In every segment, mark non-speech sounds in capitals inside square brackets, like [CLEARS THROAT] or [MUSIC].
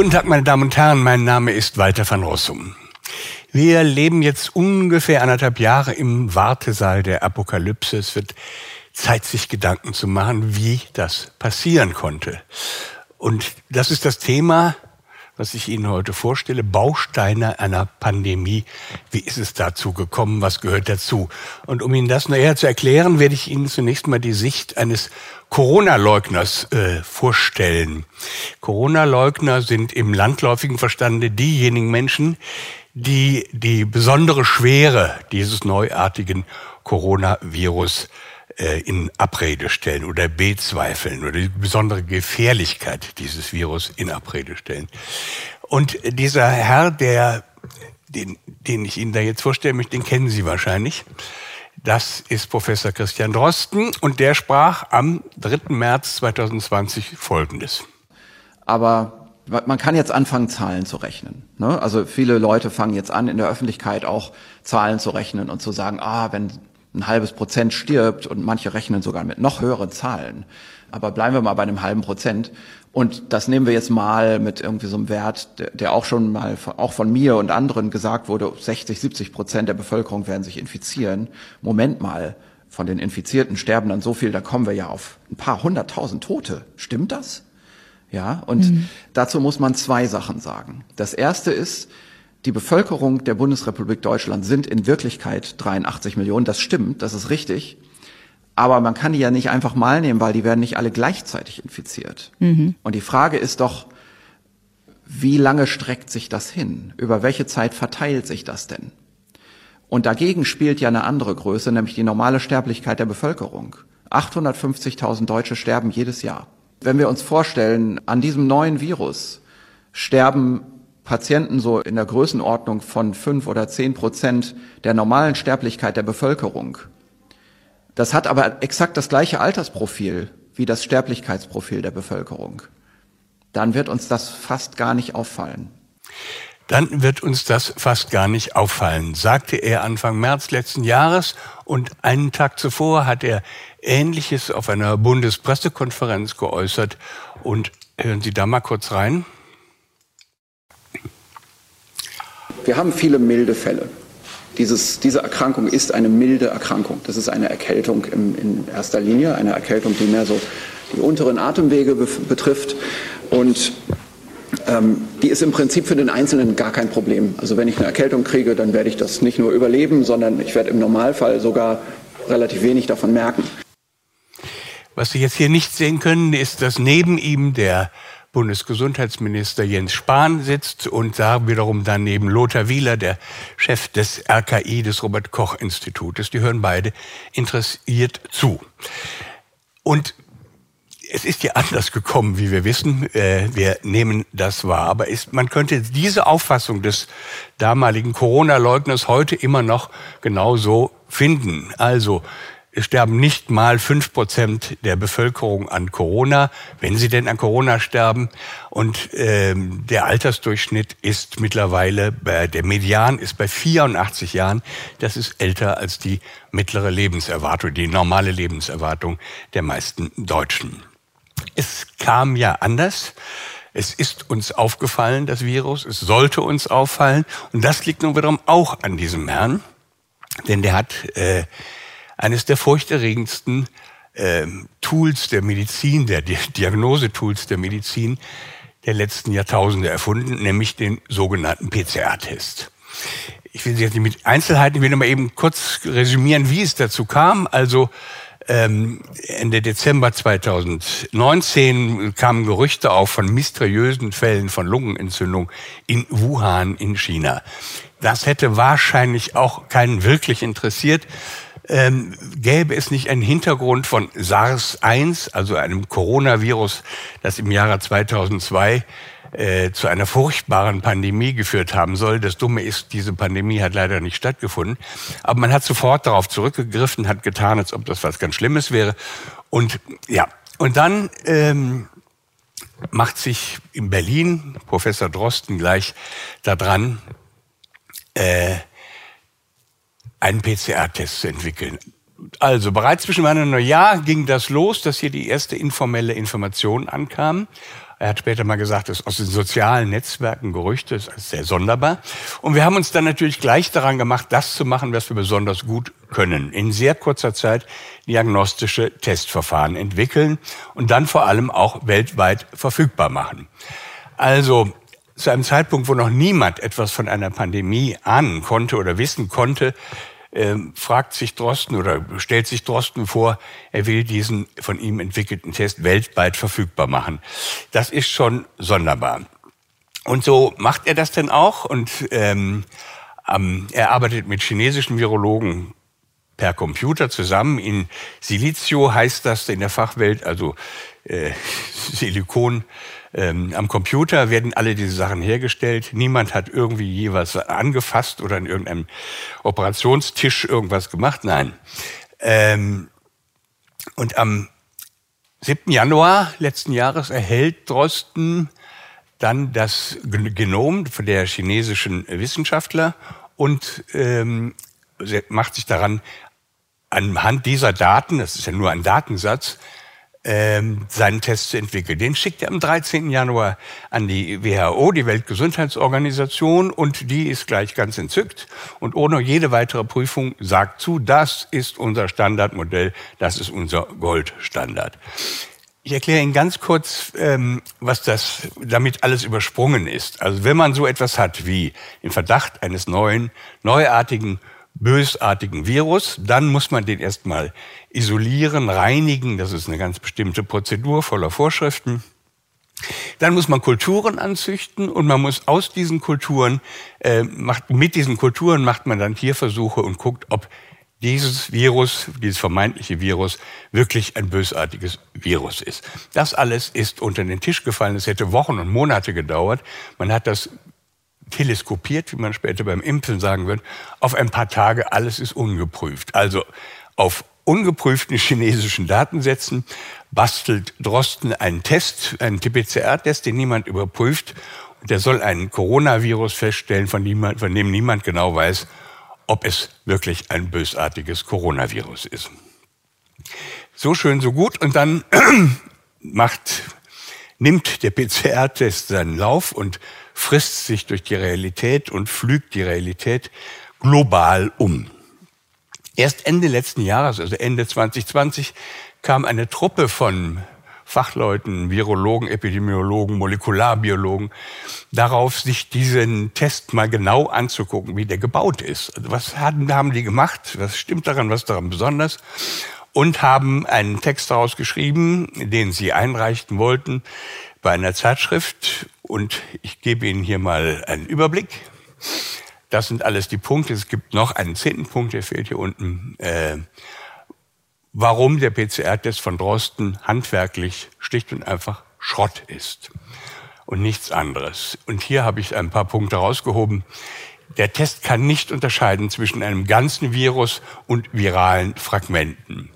Guten Tag, meine Damen und Herren, mein Name ist Walter van Rossum. Wir leben jetzt ungefähr anderthalb Jahre im Wartesaal der Apokalypse. Es wird Zeit, sich Gedanken zu machen, wie das passieren konnte. Und das ist das Thema, was ich Ihnen heute vorstelle, Bausteine einer Pandemie. Wie ist es dazu gekommen? Was gehört dazu? Und um Ihnen das näher zu erklären, werde ich Ihnen zunächst mal die Sicht eines Corona-Leugners äh, vorstellen. Corona-Leugner sind im landläufigen Verstande diejenigen Menschen, die die besondere Schwere dieses neuartigen Coronavirus in Abrede stellen oder bezweifeln oder die besondere Gefährlichkeit dieses Virus in Abrede stellen. Und dieser Herr, der, den, den ich Ihnen da jetzt vorstellen möchte, den kennen Sie wahrscheinlich. Das ist Professor Christian Drosten und der sprach am 3. März 2020 Folgendes. Aber man kann jetzt anfangen, Zahlen zu rechnen. Ne? Also viele Leute fangen jetzt an, in der Öffentlichkeit auch Zahlen zu rechnen und zu sagen, ah, wenn ein halbes Prozent stirbt und manche rechnen sogar mit noch höheren Zahlen. Aber bleiben wir mal bei einem halben Prozent. Und das nehmen wir jetzt mal mit irgendwie so einem Wert, der, auch schon mal von, auch von mir und anderen gesagt wurde, 60, 70 Prozent der Bevölkerung werden sich infizieren. Moment mal, von den Infizierten sterben dann so viel, da kommen wir ja auf ein paar hunderttausend Tote. Stimmt das? Ja, und mhm. dazu muss man zwei Sachen sagen. Das erste ist, die Bevölkerung der Bundesrepublik Deutschland sind in Wirklichkeit 83 Millionen. Das stimmt, das ist richtig. Aber man kann die ja nicht einfach mal nehmen, weil die werden nicht alle gleichzeitig infiziert. Mhm. Und die Frage ist doch, wie lange streckt sich das hin? Über welche Zeit verteilt sich das denn? Und dagegen spielt ja eine andere Größe, nämlich die normale Sterblichkeit der Bevölkerung. 850.000 Deutsche sterben jedes Jahr. Wenn wir uns vorstellen, an diesem neuen Virus sterben Patienten so in der Größenordnung von fünf oder zehn Prozent der normalen Sterblichkeit der Bevölkerung. Das hat aber exakt das gleiche Altersprofil wie das Sterblichkeitsprofil der Bevölkerung. Dann wird uns das fast gar nicht auffallen. Dann wird uns das fast gar nicht auffallen, sagte er Anfang März letzten Jahres. Und einen Tag zuvor hat er Ähnliches auf einer Bundespressekonferenz geäußert. Und hören Sie da mal kurz rein. Wir haben viele milde Fälle. Dieses, diese Erkrankung ist eine milde Erkrankung. Das ist eine Erkältung im, in erster Linie, eine Erkältung, die mehr so die unteren Atemwege be betrifft. Und ähm, die ist im Prinzip für den Einzelnen gar kein Problem. Also wenn ich eine Erkältung kriege, dann werde ich das nicht nur überleben, sondern ich werde im Normalfall sogar relativ wenig davon merken. Was Sie jetzt hier nicht sehen können, ist, dass neben ihm der Bundesgesundheitsminister Jens Spahn sitzt und da wiederum daneben Lothar Wieler, der Chef des RKI, des Robert Koch Institutes. Die hören beide interessiert zu. Und es ist ja anders gekommen, wie wir wissen. Äh, wir nehmen das wahr. Aber ist, man könnte diese Auffassung des damaligen Corona-Leugners heute immer noch genauso finden. Also es sterben nicht mal fünf Prozent der Bevölkerung an Corona, wenn sie denn an Corona sterben. Und ähm, der Altersdurchschnitt ist mittlerweile, äh, der Median ist bei 84 Jahren. Das ist älter als die mittlere Lebenserwartung, die normale Lebenserwartung der meisten Deutschen. Es kam ja anders. Es ist uns aufgefallen, das Virus. Es sollte uns auffallen. Und das liegt nun wiederum auch an diesem Herrn. Denn der hat... Äh, eines der furchterregendsten äh, Tools der Medizin, der Diagnosetools der Medizin der letzten Jahrtausende erfunden, nämlich den sogenannten PCR-Test. Ich will Sie jetzt nicht mit Einzelheiten, ich will nur mal eben kurz resümieren, wie es dazu kam. Also ähm, Ende Dezember 2019 kamen Gerüchte auf von mysteriösen Fällen von Lungenentzündung in Wuhan in China. Das hätte wahrscheinlich auch keinen wirklich interessiert ähm, gäbe es nicht einen Hintergrund von SARS-1, also einem Coronavirus, das im Jahre 2002 äh, zu einer furchtbaren Pandemie geführt haben soll. Das Dumme ist, diese Pandemie hat leider nicht stattgefunden. Aber man hat sofort darauf zurückgegriffen, hat getan, als ob das was ganz Schlimmes wäre. Und ja, und dann ähm, macht sich in Berlin Professor Drosten gleich daran, äh, einen PCR-Test zu entwickeln. Also bereits zwischen Weihnachten und Neujahr ging das los, dass hier die erste informelle Information ankam. Er hat später mal gesagt, ist aus den sozialen Netzwerken Gerüchte, das ist sehr sonderbar. Und wir haben uns dann natürlich gleich daran gemacht, das zu machen, was wir besonders gut können. In sehr kurzer Zeit diagnostische Testverfahren entwickeln und dann vor allem auch weltweit verfügbar machen. Also zu einem Zeitpunkt, wo noch niemand etwas von einer Pandemie ahnen konnte oder wissen konnte, äh, fragt sich Drosten oder stellt sich Drosten vor, er will diesen von ihm entwickelten Test weltweit verfügbar machen. Das ist schon sonderbar. Und so macht er das denn auch und ähm, ähm, er arbeitet mit chinesischen Virologen per Computer zusammen. In Silicio heißt das in der Fachwelt, also äh, [LAUGHS] Silikon ähm, am Computer werden alle diese Sachen hergestellt. Niemand hat irgendwie jeweils angefasst oder an irgendeinem Operationstisch irgendwas gemacht. Nein. Ähm, und am 7. Januar letzten Jahres erhält Drosten dann das Genom der chinesischen Wissenschaftler und ähm, macht sich daran, anhand dieser Daten, das ist ja nur ein Datensatz, ähm, seinen Test zu entwickeln. Den schickt er am 13. Januar an die WHO, die Weltgesundheitsorganisation, und die ist gleich ganz entzückt und ohne jede weitere Prüfung sagt zu, das ist unser Standardmodell, das ist unser Goldstandard. Ich erkläre Ihnen ganz kurz, ähm, was das damit alles übersprungen ist. Also wenn man so etwas hat wie den Verdacht eines neuen, neuartigen bösartigen Virus. Dann muss man den erstmal isolieren, reinigen. Das ist eine ganz bestimmte Prozedur voller Vorschriften. Dann muss man Kulturen anzüchten und man muss aus diesen Kulturen, äh, macht, mit diesen Kulturen macht man dann Tierversuche und guckt, ob dieses Virus, dieses vermeintliche Virus, wirklich ein bösartiges Virus ist. Das alles ist unter den Tisch gefallen. Es hätte Wochen und Monate gedauert. Man hat das teleskopiert, wie man später beim Impfen sagen wird, auf ein paar Tage, alles ist ungeprüft. Also auf ungeprüften chinesischen Datensätzen bastelt Drosten einen Test, einen TPCR-Test, den niemand überprüft. Der soll einen Coronavirus feststellen, von, niemand, von dem niemand genau weiß, ob es wirklich ein bösartiges Coronavirus ist. So schön, so gut. Und dann [CLEARS THROAT] macht, nimmt der PCR-Test seinen Lauf und frisst sich durch die Realität und pflügt die Realität global um. Erst Ende letzten Jahres, also Ende 2020, kam eine Truppe von Fachleuten, Virologen, Epidemiologen, Molekularbiologen, darauf, sich diesen Test mal genau anzugucken, wie der gebaut ist. Also was haben, die gemacht? Was stimmt daran? Was daran besonders? Und haben einen Text daraus geschrieben, den sie einreichten wollten bei einer Zeitschrift und ich gebe Ihnen hier mal einen Überblick. Das sind alles die Punkte. Es gibt noch einen zehnten Punkt, der fehlt hier unten. Äh, warum der PCR-Test von Drosten handwerklich schlicht und einfach Schrott ist und nichts anderes. Und hier habe ich ein paar Punkte rausgehoben. Der Test kann nicht unterscheiden zwischen einem ganzen Virus und viralen Fragmenten.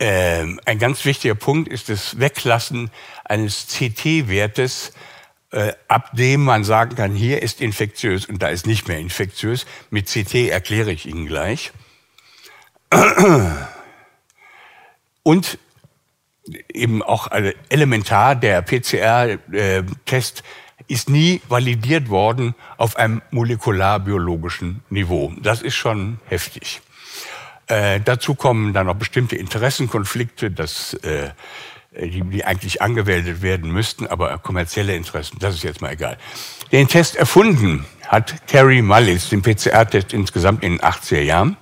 Ähm, ein ganz wichtiger Punkt ist das Weglassen eines CT-Wertes, äh, ab dem man sagen kann, hier ist infektiös und da ist nicht mehr infektiös. Mit CT erkläre ich Ihnen gleich. Und eben auch elementar, der PCR-Test ist nie validiert worden auf einem molekularbiologischen Niveau. Das ist schon heftig. Äh, dazu kommen dann noch bestimmte Interessenkonflikte, dass, äh, die, die eigentlich angewendet werden müssten, aber kommerzielle Interessen, das ist jetzt mal egal. Den Test erfunden hat Terry Mullis, den PCR-Test insgesamt in den 80er Jahren.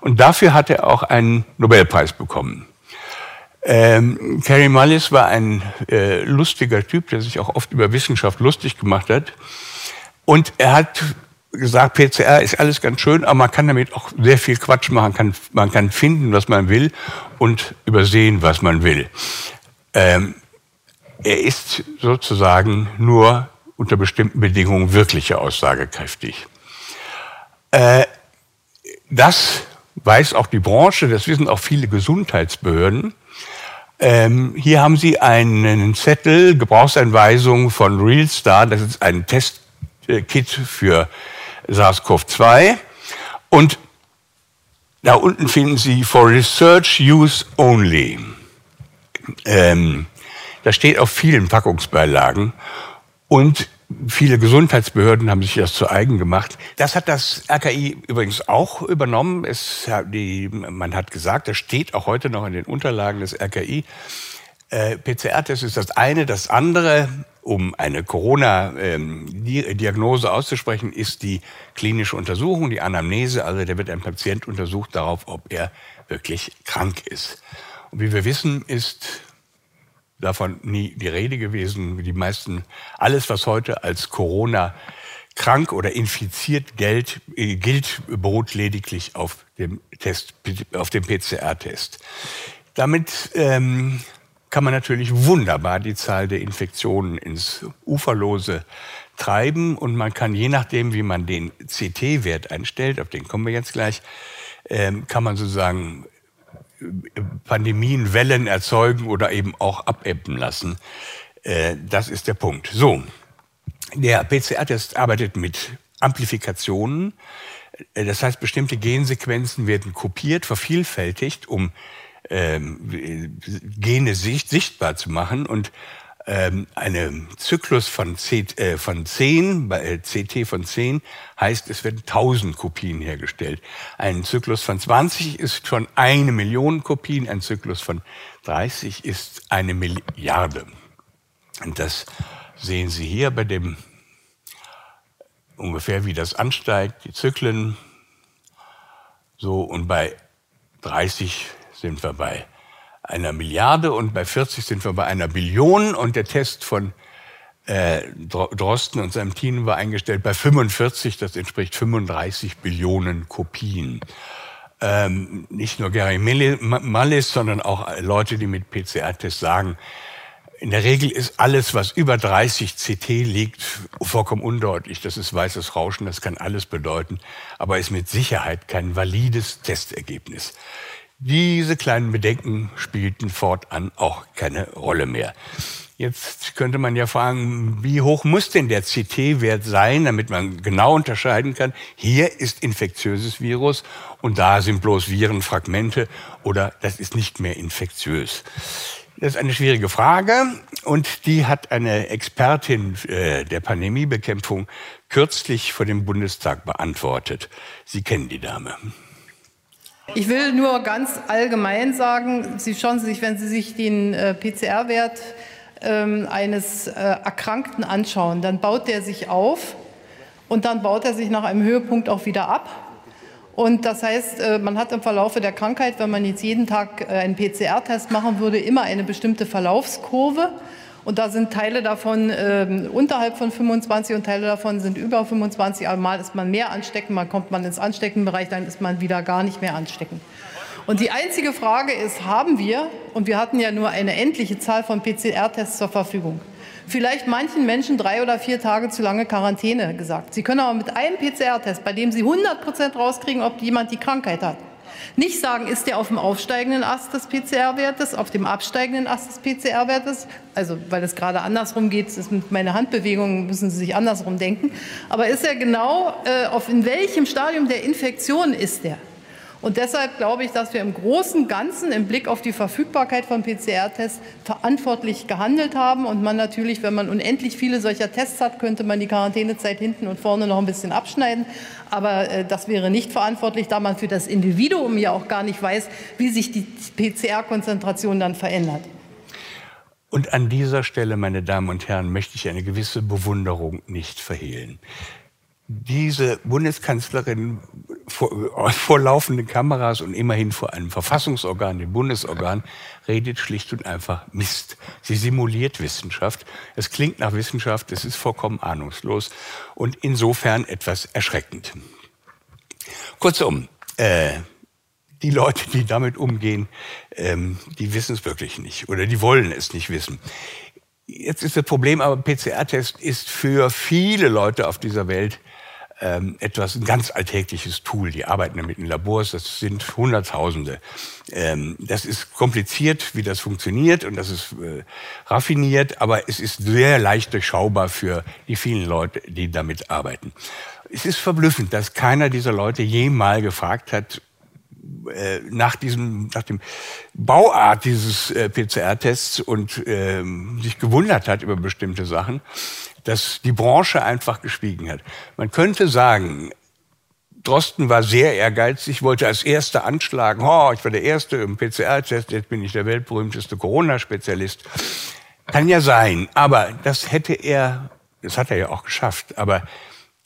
Und dafür hat er auch einen Nobelpreis bekommen. Ähm, Carrie Mullis war ein äh, lustiger Typ, der sich auch oft über Wissenschaft lustig gemacht hat. Und er hat gesagt, PCR ist alles ganz schön, aber man kann damit auch sehr viel Quatsch machen. Kann, man kann finden, was man will und übersehen, was man will. Ähm, er ist sozusagen nur unter bestimmten Bedingungen wirklich aussagekräftig. Äh, das weiß auch die Branche, das wissen auch viele Gesundheitsbehörden. Ähm, hier haben Sie einen Zettel, Gebrauchsanweisung von RealStar, das ist ein Testkit für SARS-CoV-2. Und da unten finden Sie for research use only. Ähm, das steht auf vielen Packungsbeilagen. Und viele Gesundheitsbehörden haben sich das zu eigen gemacht. Das hat das RKI übrigens auch übernommen. Es, die, man hat gesagt, das steht auch heute noch in den Unterlagen des RKI. Äh, PCR-Test ist das eine. Das andere, um eine Corona-Diagnose auszusprechen, ist die klinische Untersuchung, die Anamnese. Also da wird ein Patient untersucht darauf, ob er wirklich krank ist. Und wie wir wissen, ist davon nie die Rede gewesen. Die meisten, alles, was heute als Corona krank oder infiziert gilt, äh, gilt beruht lediglich auf dem Test, auf dem PCR-Test. Damit ähm, kann man natürlich wunderbar die Zahl der Infektionen ins Uferlose treiben und man kann je nachdem, wie man den CT-Wert einstellt, auf den kommen wir jetzt gleich, ähm, kann man sozusagen Pandemien Wellen erzeugen oder eben auch abebben lassen. Äh, das ist der Punkt. So, der PCR-Test arbeitet mit Amplifikationen. Äh, das heißt, bestimmte Gensequenzen werden kopiert, vervielfältigt, um ähm, Gene sichtbar zu machen. Und ähm, eine Zyklus von, C, äh, von 10, äh, CT von 10 heißt, es werden 1000 Kopien hergestellt. Ein Zyklus von 20 ist schon eine Million Kopien, ein Zyklus von 30 ist eine Milliarde. Und das sehen Sie hier bei dem ungefähr, wie das ansteigt, die Zyklen. So, und bei 30 sind wir bei einer Milliarde und bei 40 sind wir bei einer Billion und der Test von äh, Drosten und seinem Team war eingestellt bei 45, das entspricht 35 Billionen Kopien. Ähm, nicht nur Gary Mullis, sondern auch Leute, die mit PCR-Tests sagen, in der Regel ist alles, was über 30 CT liegt, vollkommen undeutlich. Das ist weißes Rauschen, das kann alles bedeuten, aber ist mit Sicherheit kein valides Testergebnis. Diese kleinen Bedenken spielten fortan auch keine Rolle mehr. Jetzt könnte man ja fragen, wie hoch muss denn der CT-Wert sein, damit man genau unterscheiden kann, hier ist infektiöses Virus und da sind bloß Virenfragmente oder das ist nicht mehr infektiös. Das ist eine schwierige Frage und die hat eine Expertin äh, der Pandemiebekämpfung kürzlich vor dem Bundestag beantwortet. Sie kennen die Dame. Ich will nur ganz allgemein sagen, Sie schauen sich, wenn Sie sich den äh, PCR-Wert ähm, eines äh, Erkrankten anschauen, dann baut der sich auf und dann baut er sich nach einem Höhepunkt auch wieder ab. Und das heißt, äh, man hat im Verlaufe der Krankheit, wenn man jetzt jeden Tag einen PCR-Test machen würde, immer eine bestimmte Verlaufskurve. Und da sind Teile davon äh, unterhalb von 25 und Teile davon sind über 25. Aber mal ist man mehr ansteckend, mal kommt man ins Ansteckenbereich, dann ist man wieder gar nicht mehr ansteckend. Und die einzige Frage ist, haben wir, und wir hatten ja nur eine endliche Zahl von PCR-Tests zur Verfügung, vielleicht manchen Menschen drei oder vier Tage zu lange Quarantäne gesagt. Sie können aber mit einem PCR-Test, bei dem Sie 100 Prozent rauskriegen, ob jemand die Krankheit hat, nicht sagen, ist der auf dem aufsteigenden Ast des PCR-Wertes, auf dem absteigenden Ast des PCR-Wertes, also weil es gerade andersrum geht, ist mit meiner Handbewegung müssen Sie sich andersrum denken, aber ist er genau, äh, auf in welchem Stadium der Infektion ist der? Und deshalb glaube ich, dass wir im Großen und Ganzen im Blick auf die Verfügbarkeit von PCR-Tests verantwortlich gehandelt haben. Und man natürlich, wenn man unendlich viele solcher Tests hat, könnte man die Quarantänezeit hinten und vorne noch ein bisschen abschneiden. Aber äh, das wäre nicht verantwortlich, da man für das Individuum ja auch gar nicht weiß, wie sich die PCR-Konzentration dann verändert. Und an dieser Stelle, meine Damen und Herren, möchte ich eine gewisse Bewunderung nicht verhehlen diese Bundeskanzlerin vor, [LAUGHS] vor laufenden Kameras und immerhin vor einem Verfassungsorgan, dem Bundesorgan, redet schlicht und einfach Mist. Sie simuliert Wissenschaft. Es klingt nach Wissenschaft, es ist vollkommen ahnungslos und insofern etwas erschreckend. Kurzum, äh, die Leute, die damit umgehen, ähm, die wissen es wirklich nicht oder die wollen es nicht wissen. Jetzt ist das Problem aber, PCR-Test ist für viele Leute auf dieser Welt ähm, etwas, ein ganz alltägliches Tool. Die arbeiten damit in Labors, das sind Hunderttausende. Ähm, das ist kompliziert, wie das funktioniert und das ist äh, raffiniert, aber es ist sehr leicht durchschaubar für die vielen Leute, die damit arbeiten. Es ist verblüffend, dass keiner dieser Leute jemals gefragt hat, äh, nach diesem, nach dem Bauart dieses äh, PCR-Tests und äh, sich gewundert hat über bestimmte Sachen, dass die Branche einfach geschwiegen hat. Man könnte sagen, Drosten war sehr ehrgeizig, wollte als Erster anschlagen, oh, ich war der Erste im PCR-Test, jetzt bin ich der weltberühmteste Corona-Spezialist. Kann ja sein, aber das hätte er, das hat er ja auch geschafft, aber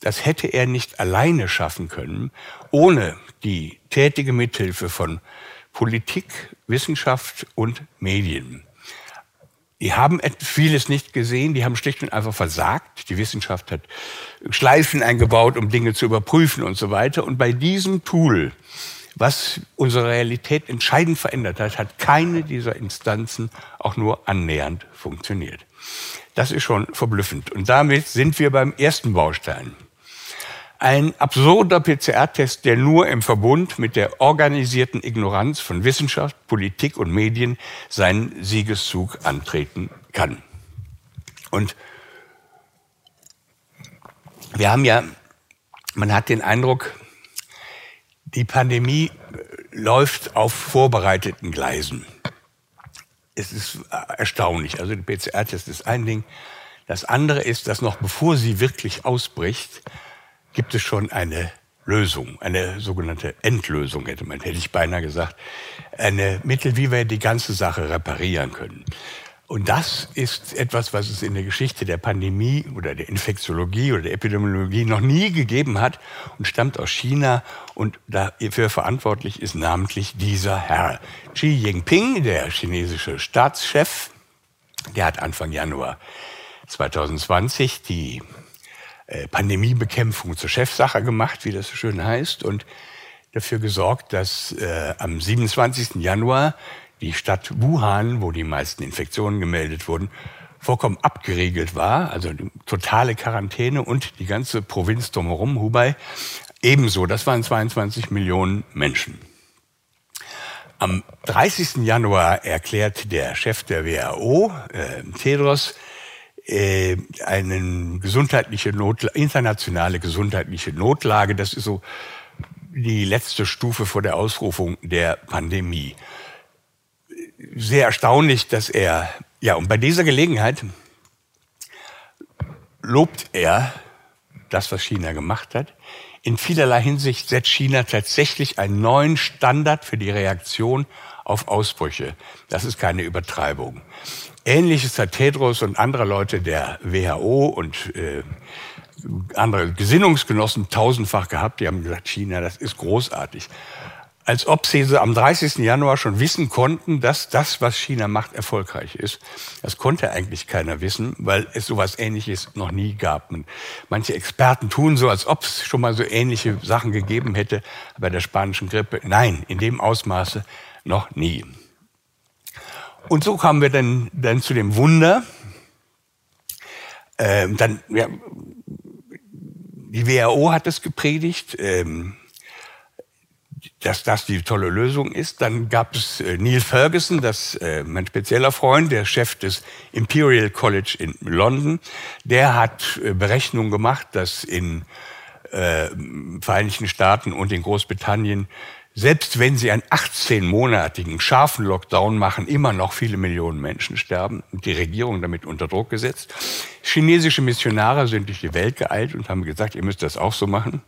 das hätte er nicht alleine schaffen können, ohne die tätige Mithilfe von Politik, Wissenschaft und Medien. Die haben vieles nicht gesehen, die haben schlicht und einfach versagt. Die Wissenschaft hat Schleifen eingebaut, um Dinge zu überprüfen und so weiter. Und bei diesem Tool, was unsere Realität entscheidend verändert hat, hat keine dieser Instanzen auch nur annähernd funktioniert. Das ist schon verblüffend. Und damit sind wir beim ersten Baustein. Ein absurder PCR-Test, der nur im Verbund mit der organisierten Ignoranz von Wissenschaft, Politik und Medien seinen Siegeszug antreten kann. Und wir haben ja, man hat den Eindruck, die Pandemie läuft auf vorbereiteten Gleisen. Es ist erstaunlich. Also der PCR-Test ist ein Ding. Das andere ist, dass noch bevor sie wirklich ausbricht, gibt es schon eine Lösung, eine sogenannte Endlösung, hätte man, hätte ich beinahe gesagt, eine Mittel, wie wir die ganze Sache reparieren können. Und das ist etwas, was es in der Geschichte der Pandemie oder der Infektiologie oder der Epidemiologie noch nie gegeben hat und stammt aus China und dafür verantwortlich ist namentlich dieser Herr. Xi Jinping, der chinesische Staatschef, der hat Anfang Januar 2020 die Pandemiebekämpfung zur Chefsache gemacht, wie das so schön heißt, und dafür gesorgt, dass äh, am 27. Januar die Stadt Wuhan, wo die meisten Infektionen gemeldet wurden, vollkommen abgeriegelt war, also totale Quarantäne und die ganze Provinz drumherum, Hubei, ebenso. Das waren 22 Millionen Menschen. Am 30. Januar erklärt der Chef der WHO, äh, Tedros, äh, eine gesundheitliche Not, internationale gesundheitliche Notlage. Das ist so die letzte Stufe vor der Ausrufung der Pandemie. Sehr erstaunlich, dass er, ja, und bei dieser Gelegenheit lobt er das, was China gemacht hat. In vielerlei Hinsicht setzt China tatsächlich einen neuen Standard für die Reaktion auf Ausbrüche. Das ist keine Übertreibung. Ähnliches hat Tedros und andere Leute der WHO und äh, andere Gesinnungsgenossen tausendfach gehabt. Die haben gesagt, China, das ist großartig. Als ob sie am 30. Januar schon wissen konnten, dass das, was China macht, erfolgreich ist. Das konnte eigentlich keiner wissen, weil es sowas Ähnliches noch nie gab. Und manche Experten tun so, als ob es schon mal so ähnliche Sachen gegeben hätte bei der spanischen Grippe. Nein, in dem Ausmaße noch nie. Und so kamen wir dann, dann zu dem Wunder. Ähm, dann, ja, die WHO hat es gepredigt, ähm, dass das die tolle Lösung ist. Dann gab es äh, Neil Ferguson, das äh, mein spezieller Freund, der Chef des Imperial College in London. Der hat äh, Berechnungen gemacht, dass in äh, Vereinigten Staaten und in Großbritannien selbst wenn sie einen 18-monatigen scharfen Lockdown machen, immer noch viele Millionen Menschen sterben und die Regierung damit unter Druck gesetzt. Chinesische Missionare sind durch die Welt geeilt und haben gesagt, ihr müsst das auch so machen.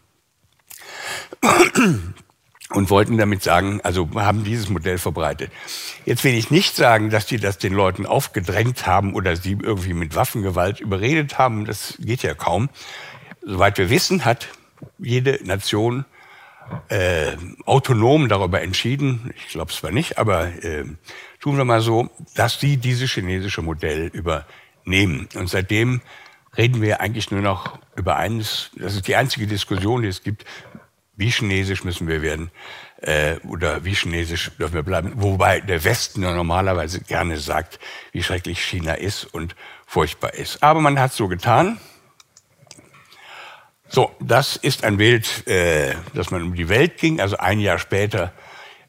Und wollten damit sagen, also haben dieses Modell verbreitet. Jetzt will ich nicht sagen, dass die das den Leuten aufgedrängt haben oder sie irgendwie mit Waffengewalt überredet haben. Das geht ja kaum. Soweit wir wissen, hat jede Nation äh, autonom darüber entschieden, ich glaube zwar nicht, aber äh, tun wir mal so, dass sie dieses chinesische Modell übernehmen. Und seitdem reden wir eigentlich nur noch über eines, das ist die einzige Diskussion, die es gibt, wie chinesisch müssen wir werden äh, oder wie chinesisch dürfen wir bleiben. Wobei der Westen ja normalerweise gerne sagt, wie schrecklich China ist und furchtbar ist. Aber man hat so getan so, das ist ein Bild, äh, dass man um die Welt ging. Also ein Jahr später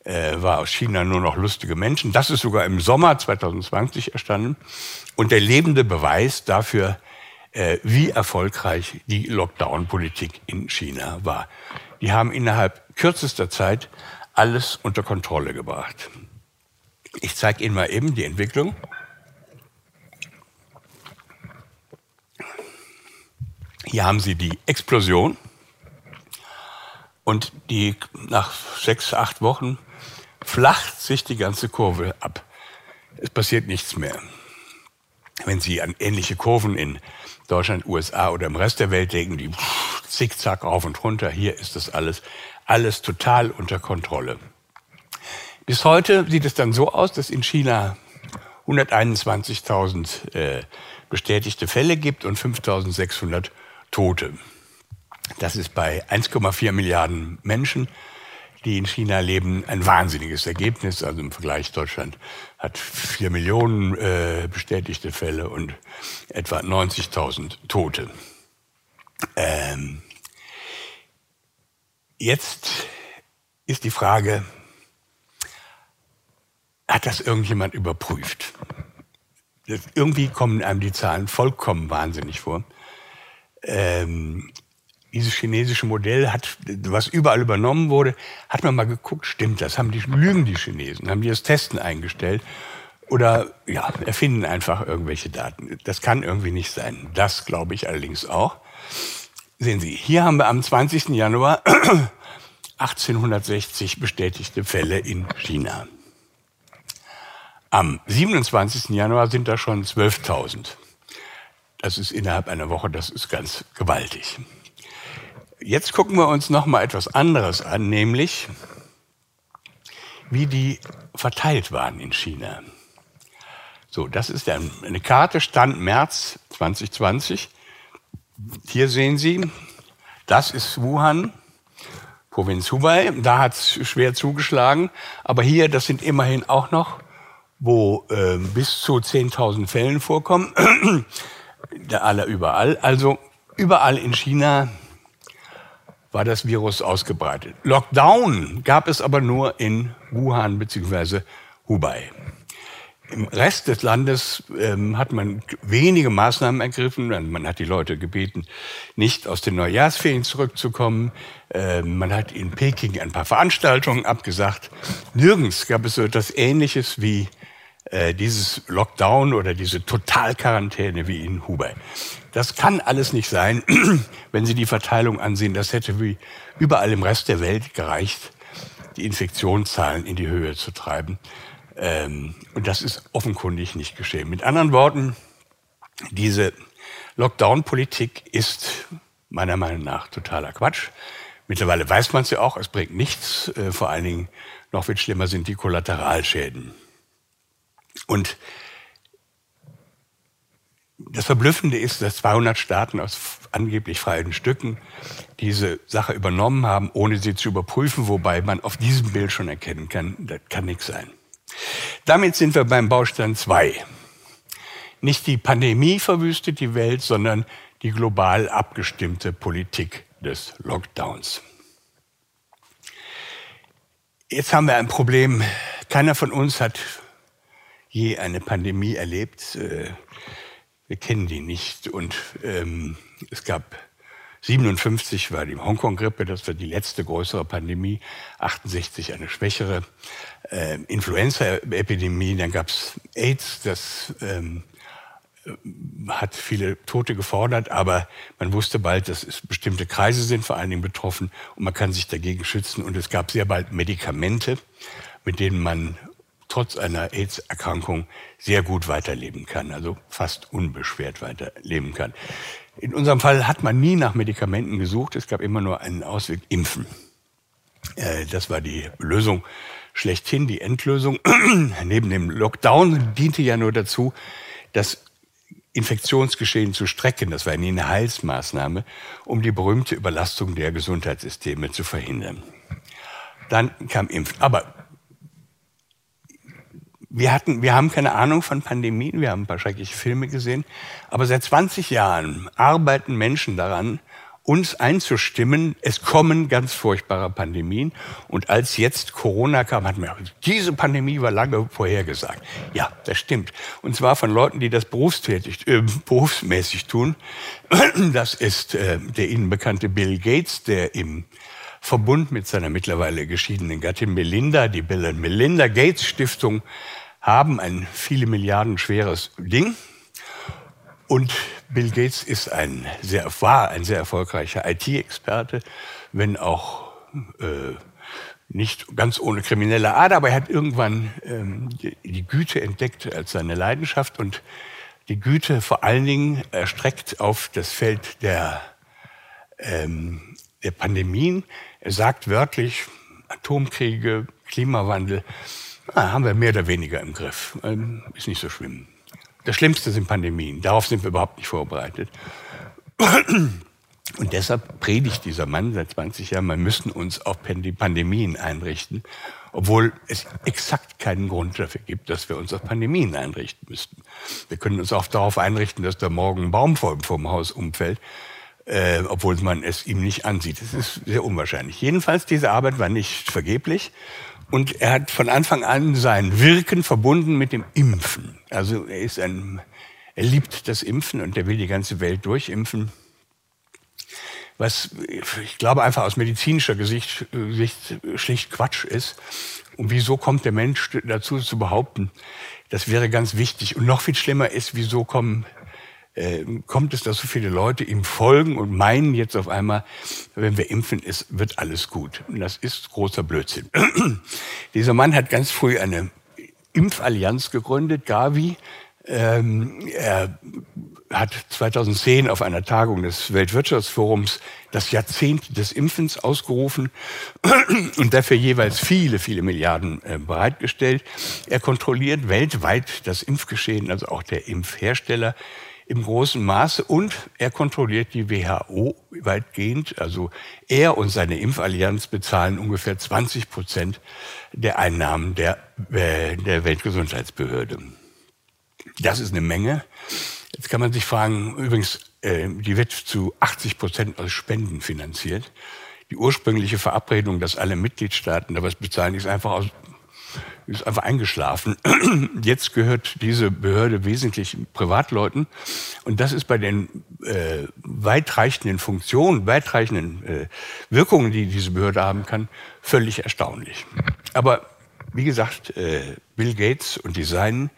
äh, war aus China nur noch lustige Menschen. Das ist sogar im Sommer 2020 erstanden. Und der lebende Beweis dafür, äh, wie erfolgreich die Lockdown-Politik in China war. Die haben innerhalb kürzester Zeit alles unter Kontrolle gebracht. Ich zeige Ihnen mal eben die Entwicklung. Hier haben Sie die Explosion und die, nach sechs, acht Wochen flacht sich die ganze Kurve ab. Es passiert nichts mehr. Wenn Sie an ähnliche Kurven in Deutschland, USA oder im Rest der Welt denken, die zickzack rauf und runter, hier ist das alles, alles total unter Kontrolle. Bis heute sieht es dann so aus, dass in China 121.000 äh, bestätigte Fälle gibt und 5.600 Tote. Das ist bei 1,4 Milliarden Menschen, die in China leben, ein wahnsinniges Ergebnis. Also im Vergleich Deutschland hat 4 Millionen äh, bestätigte Fälle und etwa 90.000 Tote. Ähm, jetzt ist die Frage, hat das irgendjemand überprüft? Irgendwie kommen einem die Zahlen vollkommen wahnsinnig vor. Ähm, dieses chinesische Modell hat, was überall übernommen wurde, hat man mal geguckt, stimmt das? Haben die, lügen die Chinesen? Haben die das Testen eingestellt? Oder, ja, erfinden einfach irgendwelche Daten. Das kann irgendwie nicht sein. Das glaube ich allerdings auch. Sehen Sie, hier haben wir am 20. Januar [CLEARS THROAT] 1860 bestätigte Fälle in China. Am 27. Januar sind da schon 12.000. Das ist innerhalb einer Woche, das ist ganz gewaltig. Jetzt gucken wir uns noch mal etwas anderes an, nämlich wie die verteilt waren in China. So, das ist eine Karte, Stand März 2020. Hier sehen Sie, das ist Wuhan, Provinz Hubei. Da hat es schwer zugeschlagen. Aber hier, das sind immerhin auch noch wo äh, bis zu 10.000 Fällen vorkommen, der aller überall. Also überall in China war das Virus ausgebreitet. Lockdown gab es aber nur in Wuhan bzw. Hubei. Im Rest des Landes ähm, hat man wenige Maßnahmen ergriffen. Man hat die Leute gebeten, nicht aus den Neujahrsferien zurückzukommen. Ähm, man hat in Peking ein paar Veranstaltungen abgesagt. Nirgends gab es so etwas Ähnliches wie äh, dieses Lockdown oder diese Totalquarantäne wie in Hubei. Das kann alles nicht sein, [CLEARS THROAT] wenn Sie die Verteilung ansehen. Das hätte wie überall im Rest der Welt gereicht, die Infektionszahlen in die Höhe zu treiben. Ähm, und das ist offenkundig nicht geschehen. Mit anderen Worten, diese Lockdown-Politik ist meiner Meinung nach totaler Quatsch. Mittlerweile weiß man es ja auch, es bringt nichts. Äh, vor allen Dingen noch viel schlimmer sind die Kollateralschäden. Und das Verblüffende ist, dass 200 Staaten aus angeblich freien Stücken diese Sache übernommen haben, ohne sie zu überprüfen, wobei man auf diesem Bild schon erkennen kann, das kann nichts sein. Damit sind wir beim Baustein 2. Nicht die Pandemie verwüstet die Welt, sondern die global abgestimmte Politik des Lockdowns. Jetzt haben wir ein Problem. Keiner von uns hat je eine Pandemie erlebt. Äh, wir kennen die nicht. Und ähm, es gab 57 war die Hongkong-Grippe, das war die letzte größere Pandemie. 68 eine schwächere äh, Influenza-Epidemie. Dann gab es AIDS, das ähm, hat viele Tote gefordert, aber man wusste bald, dass es bestimmte Kreise sind vor allen Dingen betroffen und man kann sich dagegen schützen. Und es gab sehr bald Medikamente, mit denen man trotz einer AIDS-Erkrankung sehr gut weiterleben kann, also fast unbeschwert weiterleben kann. In unserem Fall hat man nie nach Medikamenten gesucht, es gab immer nur einen Ausweg, Impfen. Äh, das war die Lösung schlechthin, die Endlösung. [CLEARS THROAT] Neben dem Lockdown diente ja nur dazu, das Infektionsgeschehen zu strecken. Das war eine Heilsmaßnahme, um die berühmte Überlastung der Gesundheitssysteme zu verhindern. Dann kam Impfen. Aber wir hatten, wir haben keine Ahnung von Pandemien, wir haben ein paar schreckliche Filme gesehen, aber seit 20 Jahren arbeiten Menschen daran, uns einzustimmen, es kommen ganz furchtbare Pandemien. Und als jetzt Corona kam, hat man gesagt, diese Pandemie war lange vorhergesagt. Ja, das stimmt. Und zwar von Leuten, die das berufstätig, äh, berufsmäßig tun. Das ist äh, der Ihnen bekannte Bill Gates, der im Verbund mit seiner mittlerweile geschiedenen Gattin Melinda, die Bill and Melinda Gates Stiftung, haben ein viele Milliarden schweres Ding. Und Bill Gates ist ein sehr, war ein sehr erfolgreicher IT-Experte, wenn auch äh, nicht ganz ohne kriminelle Ader, aber er hat irgendwann ähm, die, die Güte entdeckt als seine Leidenschaft und die Güte vor allen Dingen erstreckt auf das Feld der, ähm, der Pandemien. Er sagt wörtlich, Atomkriege, Klimawandel, na, haben wir mehr oder weniger im Griff. Ähm, ist nicht so schlimm. Das Schlimmste sind Pandemien. Darauf sind wir überhaupt nicht vorbereitet. Und deshalb predigt dieser Mann seit 20 Jahren, wir müssen uns auf Pandemien einrichten, obwohl es exakt keinen Grund dafür gibt, dass wir uns auf Pandemien einrichten müssten. Wir können uns auch darauf einrichten, dass da morgen ein Baum vor, dem Haus umfällt, äh, obwohl man es ihm nicht ansieht. Das ist sehr unwahrscheinlich. Jedenfalls, diese Arbeit war nicht vergeblich. Und er hat von Anfang an sein Wirken verbunden mit dem Impfen. Also er ist ein, er liebt das Impfen und er will die ganze Welt durchimpfen was ich glaube einfach aus medizinischer Sicht, Sicht schlicht Quatsch ist. Und wieso kommt der Mensch dazu zu behaupten, das wäre ganz wichtig. Und noch viel schlimmer ist, wieso kommen, äh, kommt es, dass so viele Leute ihm folgen und meinen jetzt auf einmal, wenn wir impfen, ist, wird alles gut. Und das ist großer Blödsinn. [CLEARS THROAT] Dieser Mann hat ganz früh eine Impfallianz gegründet, Gavi. Ähm, er hat 2010 auf einer Tagung des Weltwirtschaftsforums das Jahrzehnt des Impfens ausgerufen [CLEARS THROAT] und dafür jeweils viele, viele Milliarden äh, bereitgestellt. Er kontrolliert weltweit das Impfgeschehen, also auch der Impfhersteller im großen Maße und er kontrolliert die WHO weitgehend. Also er und seine Impfallianz bezahlen ungefähr 20 Prozent der Einnahmen der, äh, der Weltgesundheitsbehörde. Das ist eine Menge. Jetzt kann man sich fragen, übrigens, äh, die wird zu 80 Prozent aus Spenden finanziert. Die ursprüngliche Verabredung, dass alle Mitgliedstaaten da was bezahlen, ist einfach aus, ist einfach eingeschlafen. [CLEARS THROAT] Jetzt gehört diese Behörde wesentlich Privatleuten. Und das ist bei den äh, weitreichenden Funktionen, weitreichenden äh, Wirkungen, die diese Behörde haben kann, völlig erstaunlich. Aber wie gesagt, äh, Bill Gates und die Seinen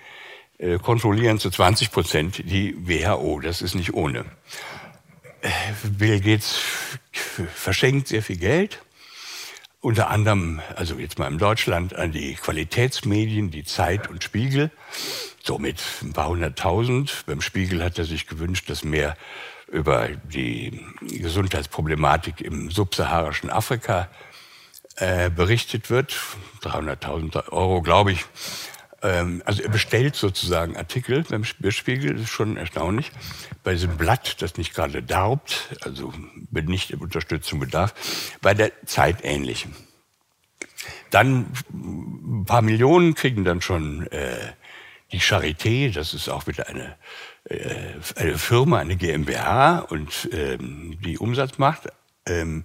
äh, kontrollieren zu 20 Prozent die WHO. Das ist nicht ohne. Äh, Bill Gates verschenkt sehr viel Geld. Unter anderem, also jetzt mal in Deutschland, an die Qualitätsmedien, die Zeit und Spiegel. So mit ein paar hunderttausend. Beim Spiegel hat er sich gewünscht, dass mehr über die Gesundheitsproblematik im subsaharischen Afrika äh, berichtet wird. 300.000 Euro, glaube ich, also er bestellt sozusagen Artikel beim Spiegel, das ist schon erstaunlich. Bei diesem Blatt, das nicht gerade darbt, also nicht Unterstützung bedarf, bei der Zeit ähnlich. Dann ein paar Millionen kriegen dann schon äh, die Charité, das ist auch wieder eine, äh, eine Firma, eine GmbH und ähm, die Umsatz macht. Ähm,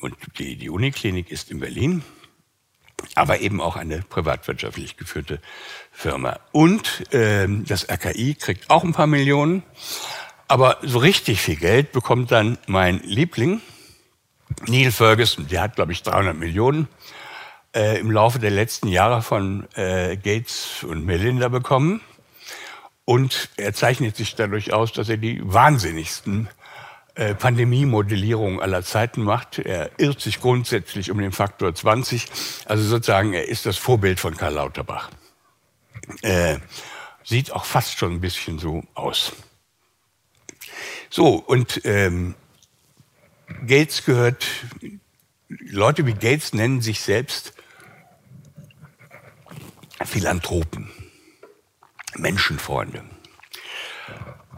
und die, die Uniklinik ist in Berlin, aber eben auch eine privatwirtschaftlich geführte Firma. Und ähm, das RKI kriegt auch ein paar Millionen, aber so richtig viel Geld bekommt dann mein Liebling, Neil Ferguson, der hat, glaube ich, 300 Millionen äh, im Laufe der letzten Jahre von äh, Gates und Melinda bekommen. Und er zeichnet sich dadurch aus, dass er die wahnsinnigsten äh, Pandemie-Modellierung aller Zeiten macht. Er irrt sich grundsätzlich um den Faktor 20. Also sozusagen, er ist das Vorbild von Karl Lauterbach. Äh, sieht auch fast schon ein bisschen so aus. So, und ähm, Gates gehört, Leute wie Gates nennen sich selbst Philanthropen, Menschenfreunde.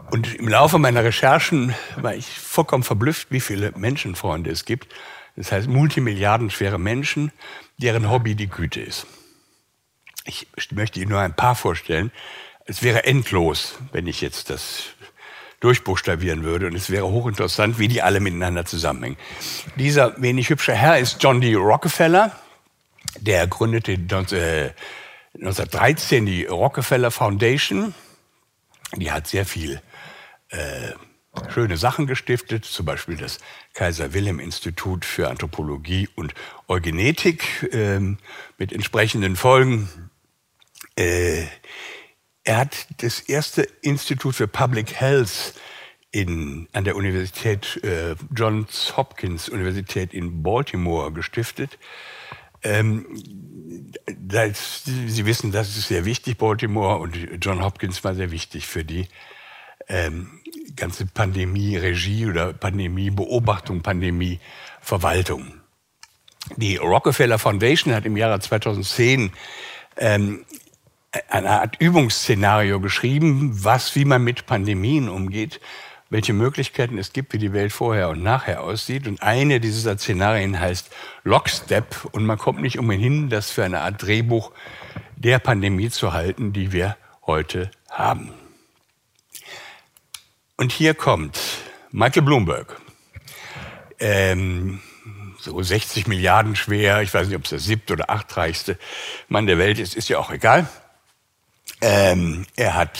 Und im Laufe meiner Recherchen war ich vollkommen verblüfft, wie viele Menschenfreunde es gibt. Das heißt, multimilliardenschwere Menschen, deren Hobby die Güte ist. Ich möchte Ihnen nur ein paar vorstellen. Es wäre endlos, wenn ich jetzt das durchbuchstabieren würde. Und es wäre hochinteressant, wie die alle miteinander zusammenhängen. Dieser wenig hübsche Herr ist John D. Rockefeller. Der gründete 1913 äh, die Rockefeller Foundation. Die hat sehr viel äh, schöne Sachen gestiftet, zum Beispiel das Kaiser Wilhelm Institut für Anthropologie und Eugenetik ähm, mit entsprechenden Folgen. Äh, er hat das erste Institut für Public Health in, an der Universität äh, Johns Hopkins Universität in Baltimore gestiftet. Ähm, das, Sie wissen, das ist sehr wichtig, Baltimore, und John Hopkins war sehr wichtig für die ähm, ganze Pandemie-Regie oder Pandemie-Beobachtung, Pandemie-Verwaltung. Die Rockefeller Foundation hat im Jahre 2010 ähm, eine Art Übungsszenario geschrieben, was, wie man mit Pandemien umgeht, welche Möglichkeiten es gibt, wie die Welt vorher und nachher aussieht. Und eine dieser Szenarien heißt Lockstep. Und man kommt nicht umhin, das für eine Art Drehbuch der Pandemie zu halten, die wir heute haben. Und hier kommt Michael Bloomberg. Ähm, so 60 Milliarden schwer, ich weiß nicht, ob es der siebte oder achtreichste Mann der Welt ist, ist ja auch egal. Ähm, er hat,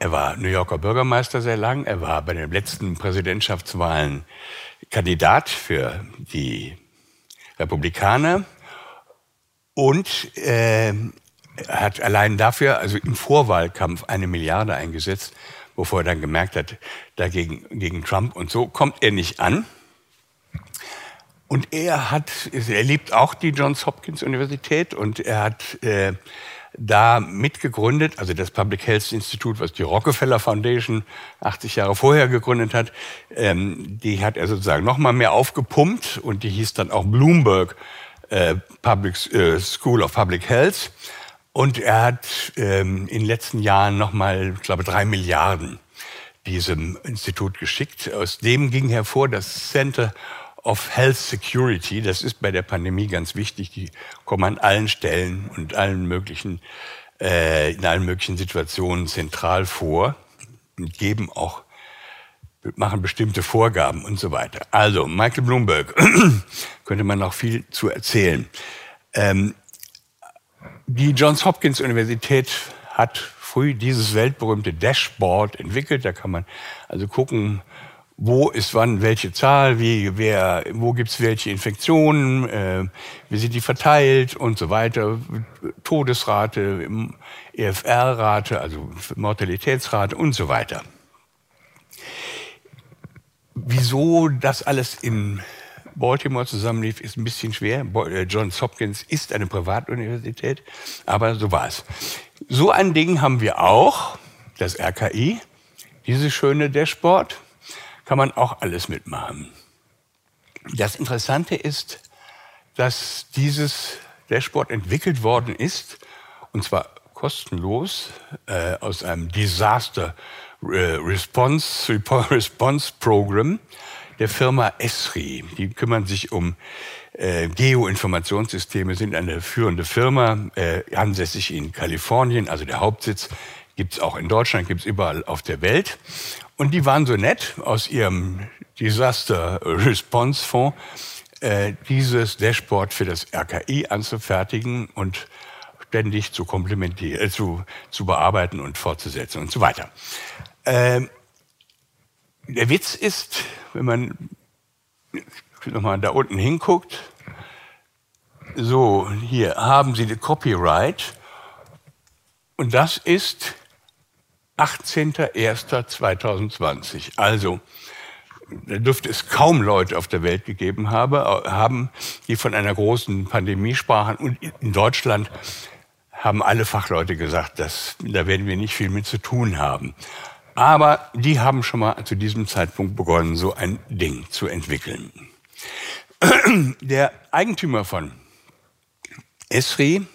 er war New Yorker Bürgermeister sehr lang, er war bei den letzten Präsidentschaftswahlen Kandidat für die Republikaner. Und äh, hat allein dafür, also im Vorwahlkampf, eine Milliarde eingesetzt, bevor er dann gemerkt hat, dagegen gegen Trump und so kommt er nicht an. Und er hat, er liebt auch die Johns Hopkins Universität und er hat äh, da mitgegründet, also das Public Health Institute, was die Rockefeller Foundation 80 Jahre vorher gegründet hat, ähm, die hat er sozusagen noch mal mehr aufgepumpt und die hieß dann auch Bloomberg äh, Public äh, School of Public Health. Und er hat ähm, in den letzten Jahren nochmal, ich glaube, drei Milliarden diesem Institut geschickt. Aus dem ging hervor das Center of Health Security. Das ist bei der Pandemie ganz wichtig. Die kommen an allen Stellen und allen möglichen, äh, in allen möglichen Situationen zentral vor und geben auch machen bestimmte Vorgaben und so weiter. Also Michael Bloomberg [CLEARS THROAT] könnte man noch viel zu erzählen. Ähm, die Johns Hopkins Universität hat früh dieses weltberühmte Dashboard entwickelt. Da kann man also gucken, wo ist wann welche Zahl, wie, wer, wo gibt's welche Infektionen, äh, wie sind die verteilt und so weiter. Todesrate, EFR-Rate, also Mortalitätsrate und so weiter. Wieso das alles in Baltimore zusammenlief, ist ein bisschen schwer. Äh, Johns Hopkins ist eine Privatuniversität, aber so war es. So ein Ding haben wir auch, das RKI, dieses schöne Dashboard, kann man auch alles mitmachen. Das Interessante ist, dass dieses Dashboard entwickelt worden ist, und zwar kostenlos äh, aus einem Disaster äh, Response, [LAUGHS] Response Program der Firma Esri. Die kümmern sich um äh, Geoinformationssysteme, sind eine führende Firma, äh, ansässig in Kalifornien, also der Hauptsitz gibt's auch in Deutschland, gibt's überall auf der Welt. Und die waren so nett, aus ihrem Disaster Response Fonds äh, dieses Dashboard für das RKI anzufertigen und ständig zu komplementieren, äh, zu, zu bearbeiten und fortzusetzen und so weiter. Ähm, der Witz ist, wenn man nochmal da unten hinguckt, so, hier haben Sie die Copyright und das ist 18.01.2020. Also, da dürfte es kaum Leute auf der Welt gegeben haben, die von einer großen Pandemie sprachen. Und in Deutschland haben alle Fachleute gesagt, dass, da werden wir nicht viel mit zu tun haben. Aber die haben schon mal zu diesem Zeitpunkt begonnen, so ein Ding zu entwickeln. [CLEARS THROAT] Der Eigentümer von Esri,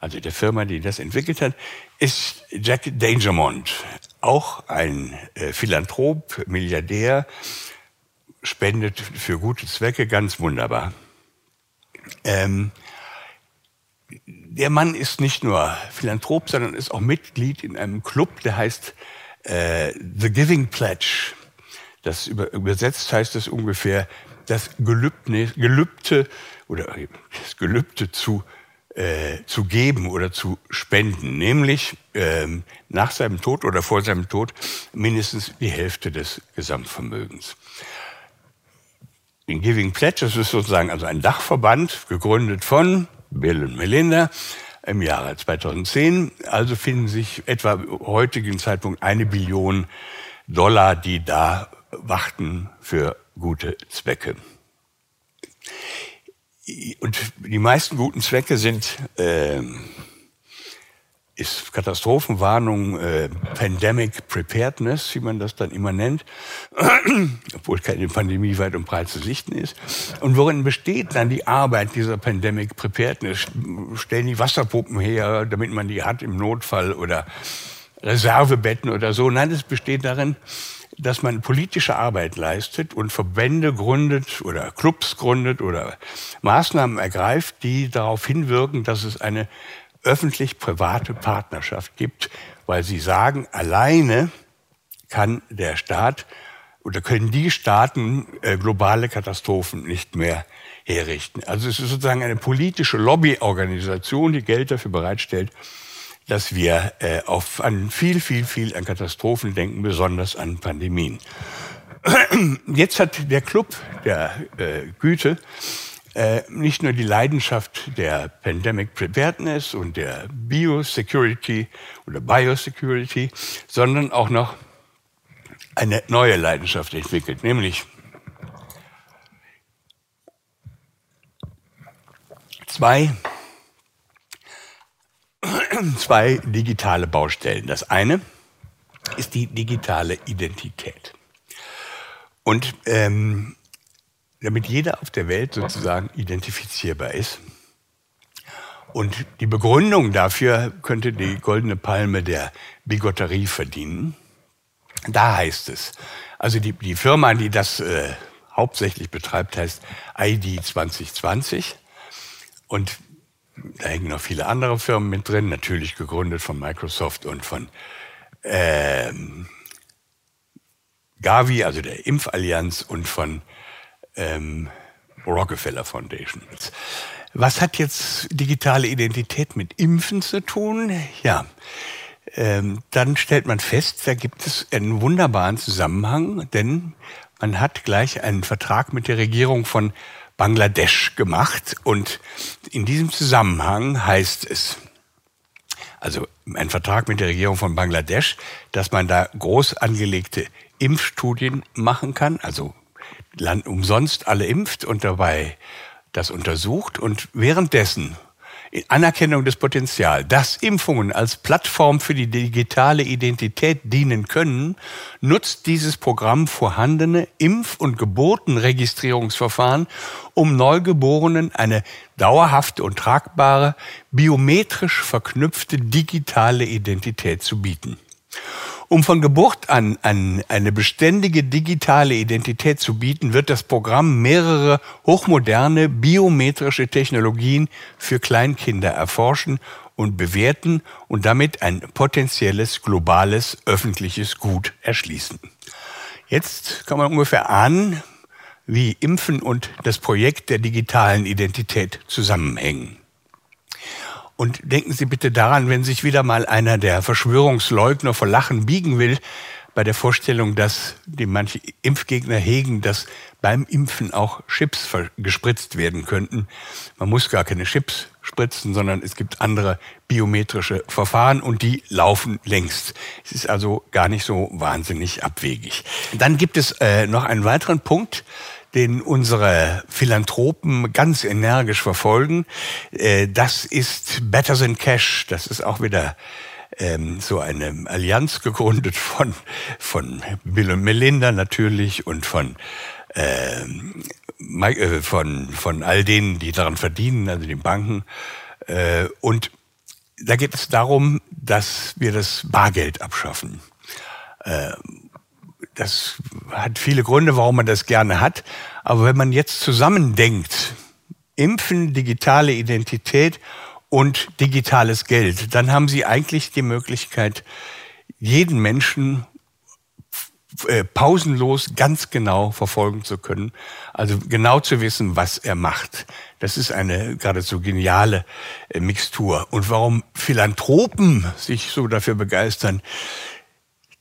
also der Firma, die das entwickelt hat, ist Jack Dangermond, auch ein äh, Philanthrop, Milliardär, spendet für gute Zwecke, ganz wunderbar. Ähm, der Mann ist nicht nur Philanthrop, sondern ist auch Mitglied in einem Club, der heißt äh, The Giving Pledge. Das über, übersetzt heißt es ungefähr das Gelübde, Gelübde oder das Gelübde zu äh, zu geben oder zu spenden, nämlich ähm, nach seinem Tod oder vor seinem Tod mindestens die Hälfte des Gesamtvermögens. In Giving Pledge, das ist sozusagen also ein Dachverband, gegründet von Bill und Melinda im Jahre 2010. Also finden sich etwa heutigen Zeitpunkt eine Billion Dollar, die da warten für gute Zwecke. Und die meisten guten Zwecke sind äh, ist Katastrophenwarnung, äh, Pandemic Preparedness, wie man das dann immer nennt, [CLEARS THROAT] obwohl keine Pandemie weit und breit zu sichten ist. Und worin besteht dann die Arbeit dieser Pandemic Preparedness? Stellen die Wasserpuppen her, damit man die hat im Notfall oder Reservebetten oder so. Nein, es besteht darin, dass man politische Arbeit leistet und Verbände gründet oder Clubs gründet oder Maßnahmen ergreift, die darauf hinwirken, dass es eine öffentlich-private Partnerschaft gibt, weil sie sagen, alleine kann der Staat oder können die Staaten äh, globale Katastrophen nicht mehr herrichten. Also es ist sozusagen eine politische Lobbyorganisation, die Geld dafür bereitstellt, dass wir äh, auf an viel, viel, viel an Katastrophen denken, besonders an Pandemien. [CLEARS THROAT] Jetzt hat der Club der äh, Güte äh, nicht nur die Leidenschaft der Pandemic Preparedness und der Biosecurity oder Biosecurity, sondern auch noch eine neue Leidenschaft entwickelt, nämlich zwei, [CLEARS THROAT] zwei digitale Baustellen. Das eine ist die digitale Identität. Und ähm, damit jeder auf der Welt sozusagen identifizierbar ist. Und die Begründung dafür könnte die goldene Palme der Bigotterie verdienen. Da heißt es, also die, die Firma, die das äh, hauptsächlich betreibt, heißt ID 2020. Und da hängen noch viele andere Firmen mit drin, natürlich gegründet von Microsoft und von ähm, Gavi, also der Impfallianz und von ähm, Rockefeller Foundation. Was hat jetzt digitale Identität mit Impfen zu tun? Ja, ähm, dann stellt man fest, da gibt es einen wunderbaren Zusammenhang, denn man hat gleich einen Vertrag mit der Regierung von Bangladesch gemacht und in diesem Zusammenhang heißt es, also ein Vertrag mit der Regierung von Bangladesch, dass man da groß angelegte Impfstudien machen kann, also Land umsonst alle impft und dabei das untersucht und währenddessen in Anerkennung des Potenzials, dass Impfungen als Plattform für die digitale Identität dienen können, nutzt dieses Programm vorhandene Impf- und Geburtenregistrierungsverfahren, um Neugeborenen eine dauerhafte und tragbare, biometrisch verknüpfte digitale Identität zu bieten. Um von Geburt an, an eine beständige digitale Identität zu bieten, wird das Programm mehrere hochmoderne biometrische Technologien für Kleinkinder erforschen und bewerten und damit ein potenzielles globales öffentliches Gut erschließen. Jetzt kann man ungefähr ahnen, wie Impfen und das Projekt der digitalen Identität zusammenhängen. Und denken Sie bitte daran, wenn sich wieder mal einer der Verschwörungsleugner vor Lachen biegen will, bei der Vorstellung, dass die manche Impfgegner hegen, dass beim Impfen auch Chips gespritzt werden könnten. Man muss gar keine Chips spritzen, sondern es gibt andere biometrische Verfahren und die laufen längst. Es ist also gar nicht so wahnsinnig abwegig. Dann gibt es äh, noch einen weiteren Punkt, den unsere Philanthropen ganz energisch verfolgen. Äh, das ist Better Than Cash. Das ist auch wieder ähm, so eine Allianz gegründet von, von Bill und Melinda natürlich und von, ähm, äh, von, von all denen, die daran verdienen, also den Banken. Äh, und da geht es darum, dass wir das Bargeld abschaffen. Das hat viele Gründe, warum man das gerne hat. Aber wenn man jetzt zusammendenkt, Impfen, digitale Identität und digitales Geld, dann haben Sie eigentlich die Möglichkeit, jeden Menschen äh, pausenlos ganz genau verfolgen zu können, also genau zu wissen, was er macht. Das ist eine geradezu geniale äh, Mixtur. Und warum Philanthropen sich so dafür begeistern,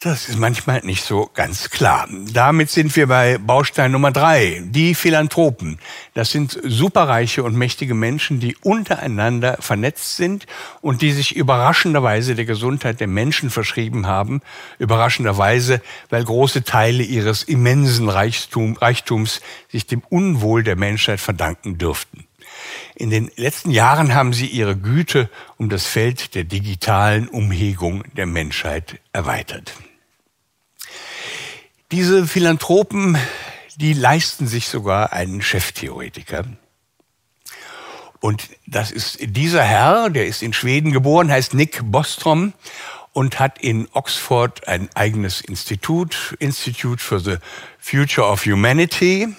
das ist manchmal nicht so ganz klar. Damit sind wir bei Baustein Nummer drei, die Philanthropen. Das sind superreiche und mächtige Menschen, die untereinander vernetzt sind und die sich überraschenderweise der Gesundheit der Menschen verschrieben haben. Überraschenderweise, weil große Teile ihres immensen Reichtum, Reichtums sich dem Unwohl der Menschheit verdanken dürften. In den letzten Jahren haben sie ihre Güte um das Feld der digitalen Umhegung der Menschheit erweitert. Diese Philanthropen, die leisten sich sogar einen Cheftheoretiker. Und das ist dieser Herr, der ist in Schweden geboren, heißt Nick Bostrom und hat in Oxford ein eigenes Institut, Institute for the Future of Humanity.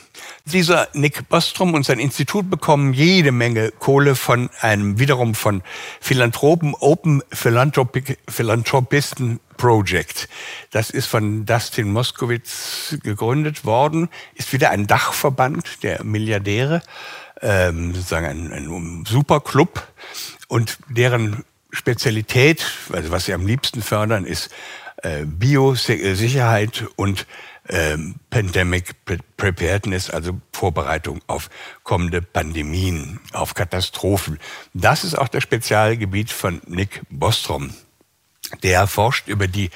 Dieser Nick Bostrom und sein Institut bekommen jede Menge Kohle von einem wiederum von Philanthropen, Open Philanthropic, Philanthropisten Project. Das ist von Dustin Moskowitz gegründet worden, ist wieder ein Dachverband der Milliardäre, ähm, sozusagen ein, ein Superclub und deren Spezialität, also was sie am liebsten fördern, ist äh, Biosicherheit und ähm, Pandemic Preparedness, also Vorbereitung auf kommende Pandemien, auf Katastrophen. Das ist auch das Spezialgebiet von Nick Bostrom der forscht über die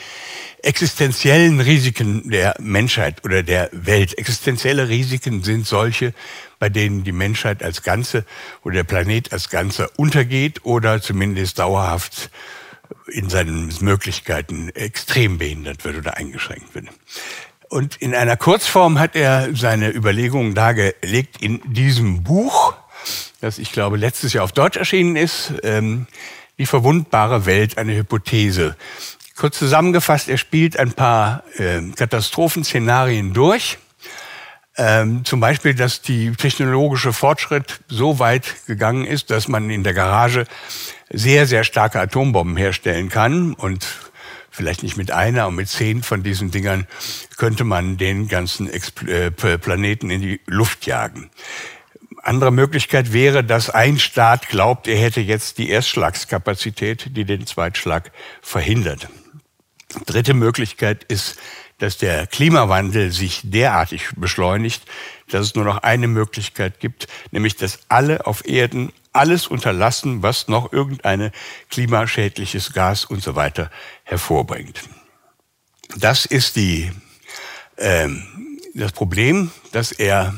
existenziellen Risiken der Menschheit oder der Welt. Existenzielle Risiken sind solche, bei denen die Menschheit als Ganze oder der Planet als Ganze untergeht oder zumindest dauerhaft in seinen Möglichkeiten extrem behindert wird oder eingeschränkt wird. Und in einer Kurzform hat er seine Überlegungen dargelegt in diesem Buch, das ich glaube letztes Jahr auf Deutsch erschienen ist. Ähm, die verwundbare Welt eine Hypothese. Kurz zusammengefasst, er spielt ein paar äh, Katastrophenszenarien durch. Ähm, zum Beispiel, dass die technologische Fortschritt so weit gegangen ist, dass man in der Garage sehr, sehr starke Atombomben herstellen kann und vielleicht nicht mit einer, und mit zehn von diesen Dingern könnte man den ganzen Expl äh, Planeten in die Luft jagen. Andere Möglichkeit wäre, dass ein Staat glaubt, er hätte jetzt die Erstschlagskapazität, die den Zweitschlag verhindert. Dritte Möglichkeit ist, dass der Klimawandel sich derartig beschleunigt, dass es nur noch eine Möglichkeit gibt, nämlich dass alle auf Erden alles unterlassen, was noch irgendeine klimaschädliches Gas und so weiter hervorbringt. Das ist die, ähm, das Problem, dass er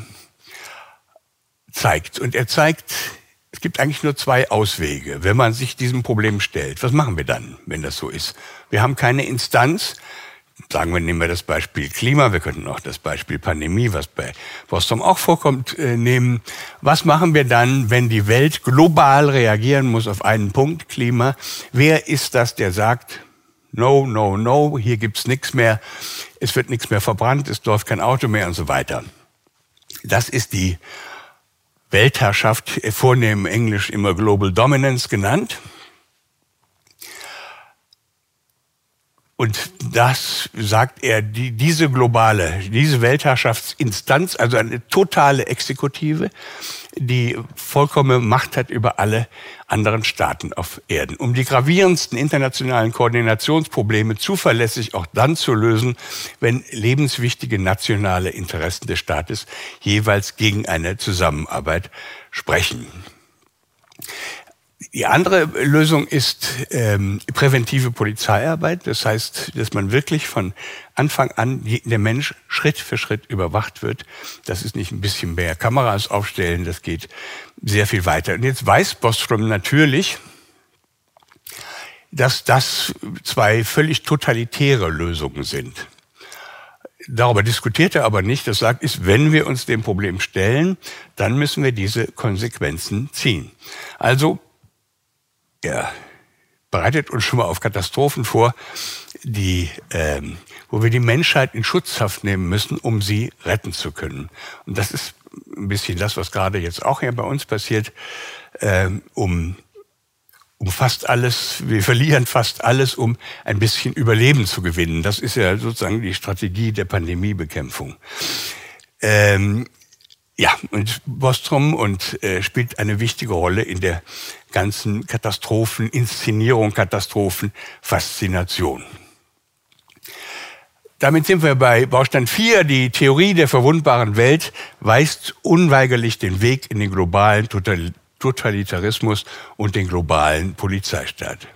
zeigt. Und er zeigt, es gibt eigentlich nur zwei Auswege, wenn man sich diesem Problem stellt. Was machen wir dann, wenn das so ist? Wir haben keine Instanz. Sagen wir, nehmen wir das Beispiel Klima, wir könnten auch das Beispiel Pandemie, was bei Boston auch vorkommt, äh, nehmen. Was machen wir dann, wenn die Welt global reagieren muss auf einen Punkt, Klima? Wer ist das, der sagt, no, no, no, hier gibt's nichts mehr, es wird nichts mehr verbrannt, es läuft kein Auto mehr und so weiter? Das ist die Weltherrschaft, vornehm Englisch immer Global Dominance genannt. Und das sagt er, die, diese globale, diese Weltherrschaftsinstanz, also eine totale Exekutive, die vollkommene Macht hat über alle anderen Staaten auf Erden. Um die gravierendsten internationalen Koordinationsprobleme zuverlässig auch dann zu lösen, wenn lebenswichtige nationale Interessen des Staates jeweils gegen eine Zusammenarbeit sprechen. Die andere Lösung ist ähm, präventive Polizeiarbeit. Das heißt, dass man wirklich von Anfang an der Mensch Schritt für Schritt überwacht wird. Das ist nicht ein bisschen mehr Kameras aufstellen, das geht sehr viel weiter. Und jetzt weiß Bostrom natürlich, dass das zwei völlig totalitäre Lösungen sind. Darüber diskutiert er aber nicht. Das sagt, ist, wenn wir uns dem Problem stellen, dann müssen wir diese Konsequenzen ziehen. Also er bereitet uns schon mal auf Katastrophen vor, die, ähm, wo wir die Menschheit in Schutzhaft nehmen müssen, um sie retten zu können. Und das ist ein bisschen das, was gerade jetzt auch hier bei uns passiert, ähm, um um fast alles, wir verlieren fast alles, um ein bisschen Überleben zu gewinnen. Das ist ja sozusagen die Strategie der Pandemiebekämpfung. Ähm, ja, und Bostrom und äh, spielt eine wichtige Rolle in der ganzen Katastrophen, Inszenierung, Katastrophen, Faszination. Damit sind wir bei Baustein 4. Die Theorie der verwundbaren Welt weist unweigerlich den Weg in den globalen Totalitarismus und den globalen Polizeistaat.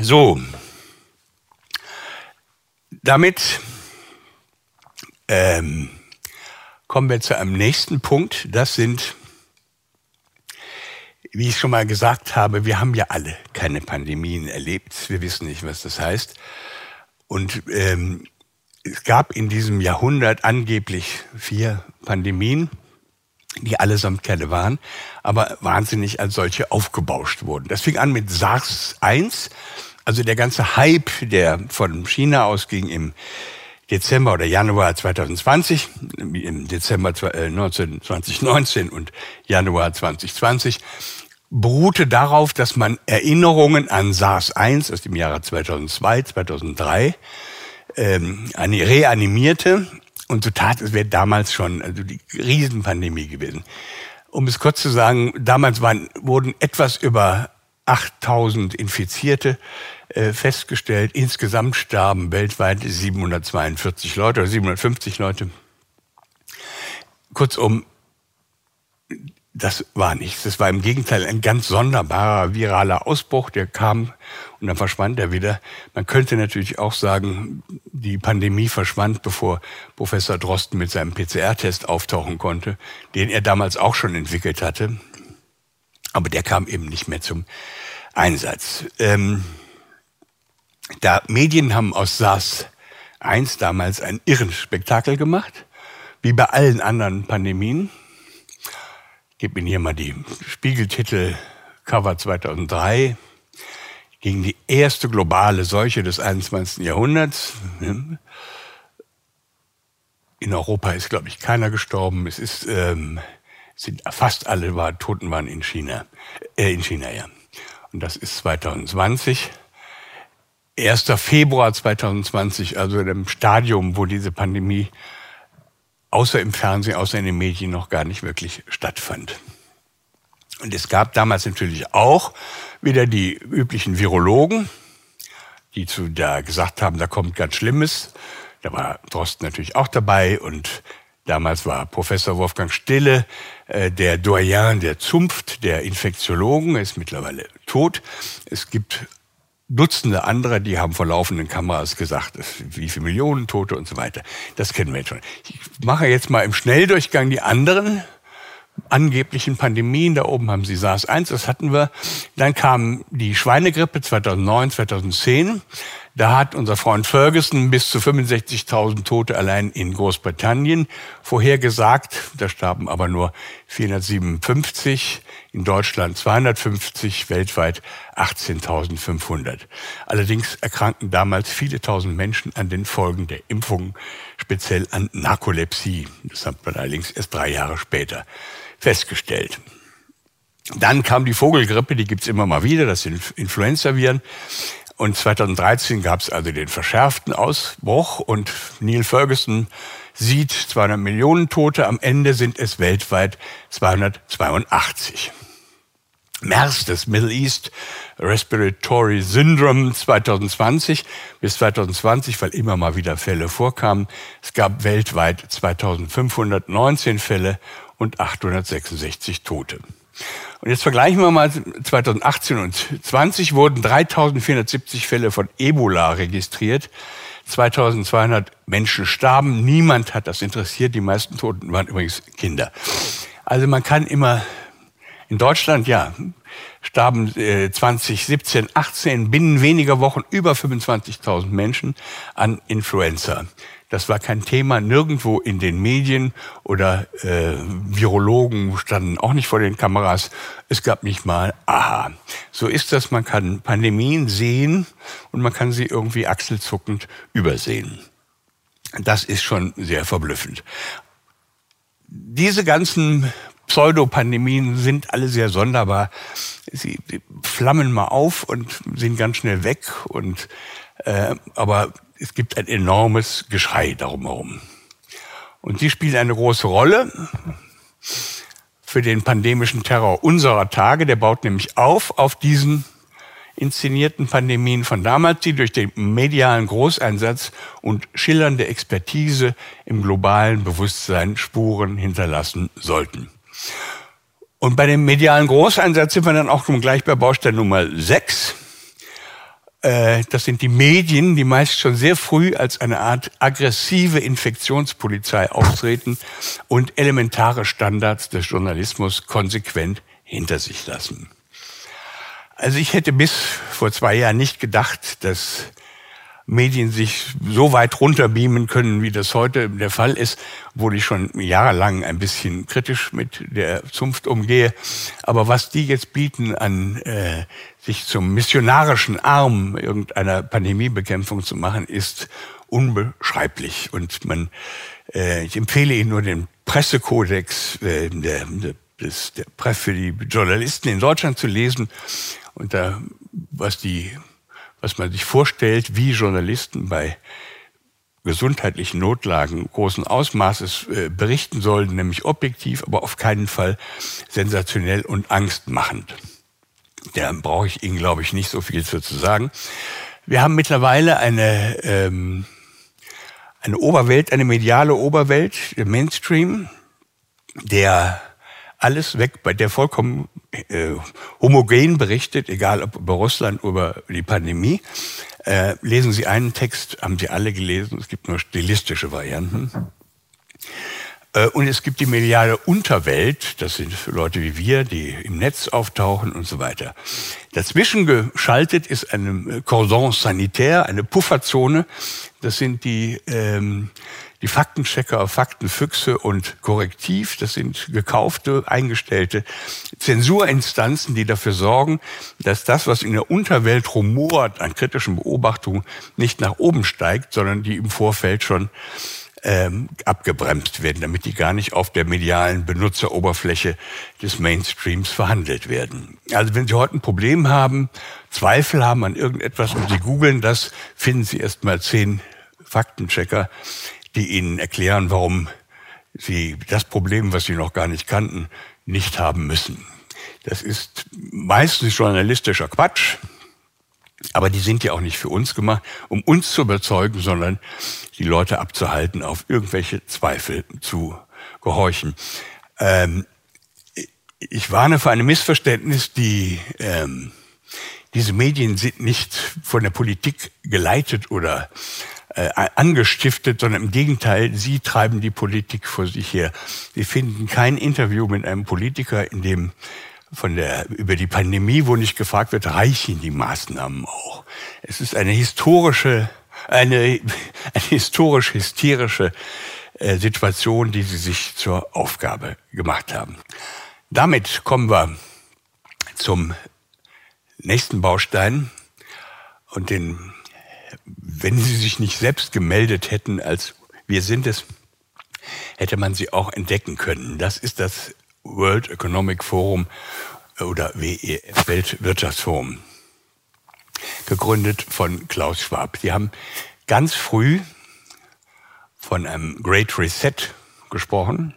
So, damit ähm, kommen wir zu einem nächsten Punkt. Das sind, wie ich schon mal gesagt habe, wir haben ja alle keine Pandemien erlebt. Wir wissen nicht, was das heißt. Und ähm, es gab in diesem Jahrhundert angeblich vier Pandemien die allesamt keine waren, aber wahnsinnig als solche aufgebauscht wurden. Das fing an mit SARS-1, also der ganze Hype, der von China ausging im Dezember oder Januar 2020, im Dezember 2019 äh, und Januar 2020, beruhte darauf, dass man Erinnerungen an SARS-1 aus dem Jahre 2002, 2003 ähm, reanimierte und so tat es wäre damals schon also die Riesenpandemie gewesen. Um es kurz zu sagen, damals waren, wurden etwas über 8000 Infizierte festgestellt. Insgesamt starben weltweit 742 Leute oder 750 Leute. Kurzum, das war nichts. Das war im Gegenteil ein ganz sonderbarer viraler Ausbruch, der kam und dann verschwand er wieder. Man könnte natürlich auch sagen, die Pandemie verschwand, bevor Professor Drosten mit seinem PCR-Test auftauchen konnte, den er damals auch schon entwickelt hatte. Aber der kam eben nicht mehr zum Einsatz. Ähm, da Medien haben aus SARS 1 damals einen irren Spektakel gemacht, wie bei allen anderen Pandemien. Ich gebe Ihnen hier mal die Spiegeltitel Cover 2003 gegen die erste globale Seuche des 21. Jahrhunderts. In Europa ist, glaube ich, keiner gestorben. Es ist, ähm, sind fast alle war, Toten waren in China, äh, in China, ja. Und das ist 2020. 1. Februar 2020, also dem Stadium, wo diese Pandemie außer im Fernsehen, außer in den Medien noch gar nicht wirklich stattfand. Und es gab damals natürlich auch wieder die üblichen Virologen, die zu da gesagt haben, da kommt ganz Schlimmes. Da war Drosten natürlich auch dabei und damals war Professor Wolfgang Stille äh, der Doyen der Zunft der Infektiologen, ist mittlerweile tot. Es gibt Dutzende andere, die haben vor laufenden Kameras gesagt, wie viele Millionen Tote und so weiter. Das kennen wir jetzt schon. Ich mache jetzt mal im Schnelldurchgang die anderen angeblichen Pandemien. Da oben haben Sie SARS-1, das hatten wir. Dann kam die Schweinegrippe 2009, 2010. Da hat unser Freund Ferguson bis zu 65.000 Tote allein in Großbritannien vorhergesagt. Da starben aber nur 457, in Deutschland 250, weltweit 18.500. Allerdings erkrankten damals viele tausend Menschen an den Folgen der Impfungen, speziell an Narkolepsie. Das hat man allerdings erst drei Jahre später festgestellt. Dann kam die Vogelgrippe, die gibt's immer mal wieder, das sind Influenza-Viren. Und 2013 gab es also den verschärften Ausbruch und Neil Ferguson sieht 200 Millionen Tote, am Ende sind es weltweit 282. MERS, das Middle East Respiratory Syndrome 2020 bis 2020, weil immer mal wieder Fälle vorkamen. Es gab weltweit 2519 Fälle und 866 Tote. Und jetzt vergleichen wir mal 2018 und 20 wurden 3470 Fälle von Ebola registriert. 2200 Menschen starben. Niemand hat das interessiert. Die meisten Toten waren übrigens Kinder. Also man kann immer in Deutschland, ja, starben äh, 2017, 18 binnen weniger Wochen über 25.000 Menschen an Influenza. Das war kein Thema nirgendwo in den Medien oder äh, Virologen standen auch nicht vor den Kameras. Es gab nicht mal, aha, so ist das, man kann Pandemien sehen und man kann sie irgendwie achselzuckend übersehen. Das ist schon sehr verblüffend. Diese ganzen Pseudopandemien sind alle sehr sonderbar. Sie flammen mal auf und sind ganz schnell weg. Und, äh, aber es gibt ein enormes Geschrei darum herum. Und sie spielen eine große Rolle für den pandemischen Terror unserer Tage. Der baut nämlich auf auf diesen inszenierten Pandemien von damals, die durch den medialen Großeinsatz und schillernde Expertise im globalen Bewusstsein Spuren hinterlassen sollten. Und bei dem medialen Großeinsatz sind wir dann auch schon gleich bei Baustein Nummer 6. Äh, das sind die Medien, die meist schon sehr früh als eine Art aggressive Infektionspolizei auftreten und elementare Standards des Journalismus konsequent hinter sich lassen. Also ich hätte bis vor zwei Jahren nicht gedacht, dass Medien sich so weit runterbeamen können, wie das heute der Fall ist, obwohl ich schon jahrelang ein bisschen kritisch mit der Zunft umgehe. Aber was die jetzt bieten, an äh, sich zum missionarischen Arm irgendeiner Pandemiebekämpfung zu machen, ist unbeschreiblich. Und man, äh, ich empfehle Ihnen nur den Pressekodex äh, der, der, der Presse für die Journalisten in Deutschland zu lesen und da, was die, was man sich vorstellt, wie Journalisten bei gesundheitlichen Notlagen großen Ausmaßes äh, berichten sollen, nämlich objektiv, aber auf keinen Fall sensationell und angstmachend. Da brauche ich Ihnen, glaube ich, nicht so viel zu sagen. Wir haben mittlerweile eine, ähm, eine Oberwelt, eine mediale Oberwelt, der Mainstream, der alles weg, bei der vollkommen äh, homogen berichtet, egal ob über Russland oder über die Pandemie. Äh, lesen Sie einen Text, haben Sie alle gelesen, es gibt nur stilistische Varianten. Äh, und es gibt die mediale Unterwelt, das sind Leute wie wir, die im Netz auftauchen und so weiter. Dazwischen geschaltet ist eine Cordon sanitaire, eine Pufferzone. Das sind die ähm, die Faktenchecker, Faktenfüchse und Korrektiv, das sind gekaufte, eingestellte Zensurinstanzen, die dafür sorgen, dass das, was in der Unterwelt rumort an kritischen Beobachtungen, nicht nach oben steigt, sondern die im Vorfeld schon ähm, abgebremst werden, damit die gar nicht auf der medialen Benutzeroberfläche des Mainstreams verhandelt werden. Also wenn Sie heute ein Problem haben, Zweifel haben an irgendetwas und Sie googeln das, finden Sie erst mal zehn Faktenchecker, die ihnen erklären, warum sie das Problem, was sie noch gar nicht kannten, nicht haben müssen. Das ist meistens journalistischer Quatsch, aber die sind ja auch nicht für uns gemacht, um uns zu überzeugen, sondern die Leute abzuhalten, auf irgendwelche Zweifel zu gehorchen. Ähm, ich warne vor einem Missverständnis, die ähm, diese Medien sind nicht von der Politik geleitet oder äh, angestiftet, sondern im Gegenteil, sie treiben die Politik vor sich her. Sie finden kein Interview mit einem Politiker, in dem von der, über die Pandemie, wo nicht gefragt wird, reichen die Maßnahmen auch. Es ist eine historische, eine, [LAUGHS] eine historisch-hysterische äh, Situation, die sie sich zur Aufgabe gemacht haben. Damit kommen wir zum nächsten Baustein und den wenn sie sich nicht selbst gemeldet hätten als wir sind es, hätte man sie auch entdecken können. Das ist das World Economic Forum oder WEF, Weltwirtschaftsforum, gegründet von Klaus Schwab. Die haben ganz früh von einem Great Reset gesprochen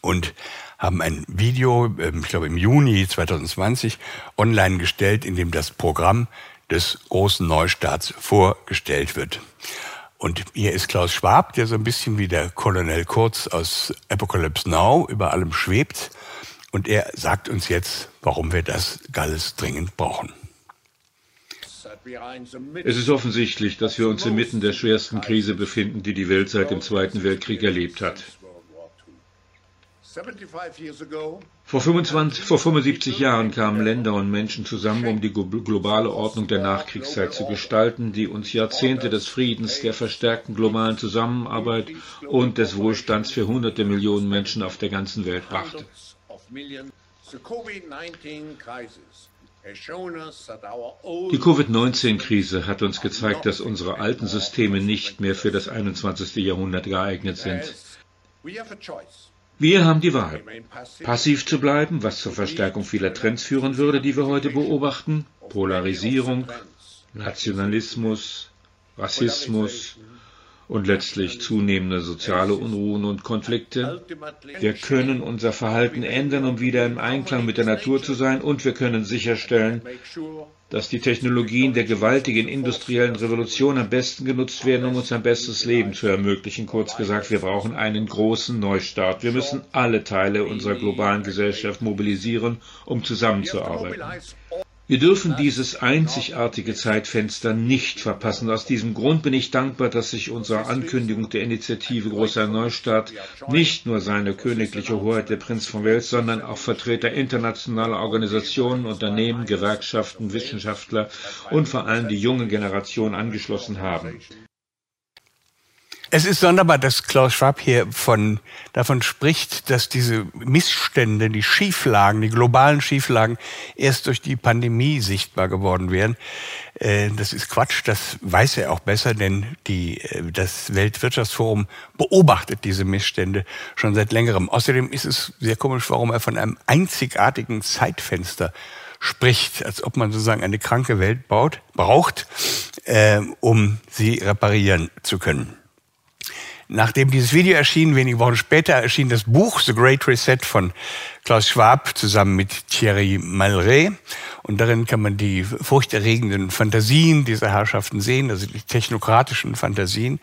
und haben ein Video, ähm, ich glaube im Juni 2020, online gestellt, in dem das Programm des großen Neustarts vorgestellt wird. Und hier ist Klaus Schwab, der so ein bisschen wie der Colonel Kurz aus Apocalypse Now über allem schwebt. Und er sagt uns jetzt, warum wir das Galles dringend brauchen. Es ist offensichtlich, dass wir uns inmitten der schwersten Krise befinden, die die Welt seit dem Zweiten Weltkrieg erlebt hat. Vor, 25, vor 75 Jahren kamen Länder und Menschen zusammen, um die globale Ordnung der Nachkriegszeit zu gestalten, die uns Jahrzehnte des Friedens, der verstärkten globalen Zusammenarbeit und des Wohlstands für hunderte Millionen Menschen auf der ganzen Welt brachte. Die Covid-19-Krise hat uns gezeigt, dass unsere alten Systeme nicht mehr für das 21. Jahrhundert geeignet sind. Wir haben die Wahl, passiv zu bleiben, was zur Verstärkung vieler Trends führen würde, die wir heute beobachten, Polarisierung, Nationalismus, Rassismus, und letztlich zunehmende soziale Unruhen und Konflikte. Wir können unser Verhalten ändern, um wieder im Einklang mit der Natur zu sein, und wir können sicherstellen, dass die Technologien der gewaltigen industriellen Revolution am besten genutzt werden, um uns ein besseres Leben zu ermöglichen. Kurz gesagt, wir brauchen einen großen Neustart. Wir müssen alle Teile unserer globalen Gesellschaft mobilisieren, um zusammenzuarbeiten. Wir dürfen dieses einzigartige Zeitfenster nicht verpassen. Aus diesem Grund bin ich dankbar, dass sich unserer Ankündigung der Initiative Großer Neustart nicht nur seine königliche Hoheit der Prinz von Wales, sondern auch Vertreter internationaler Organisationen, Unternehmen, Gewerkschaften, Wissenschaftler und vor allem die junge Generation angeschlossen haben. Es ist sonderbar, dass Klaus Schwab hier von, davon spricht, dass diese Missstände, die Schieflagen, die globalen Schieflagen erst durch die Pandemie sichtbar geworden wären. Äh, das ist Quatsch, das weiß er auch besser, denn die, äh, das Weltwirtschaftsforum beobachtet diese Missstände schon seit längerem. Außerdem ist es sehr komisch, warum er von einem einzigartigen Zeitfenster spricht, als ob man sozusagen eine kranke Welt baut, braucht, äh, um sie reparieren zu können. Nachdem dieses Video erschien, wenige Wochen später erschien das Buch The Great Reset von Klaus Schwab zusammen mit Thierry Malret. Und darin kann man die furchterregenden Fantasien dieser Herrschaften sehen, also die technokratischen Fantasien.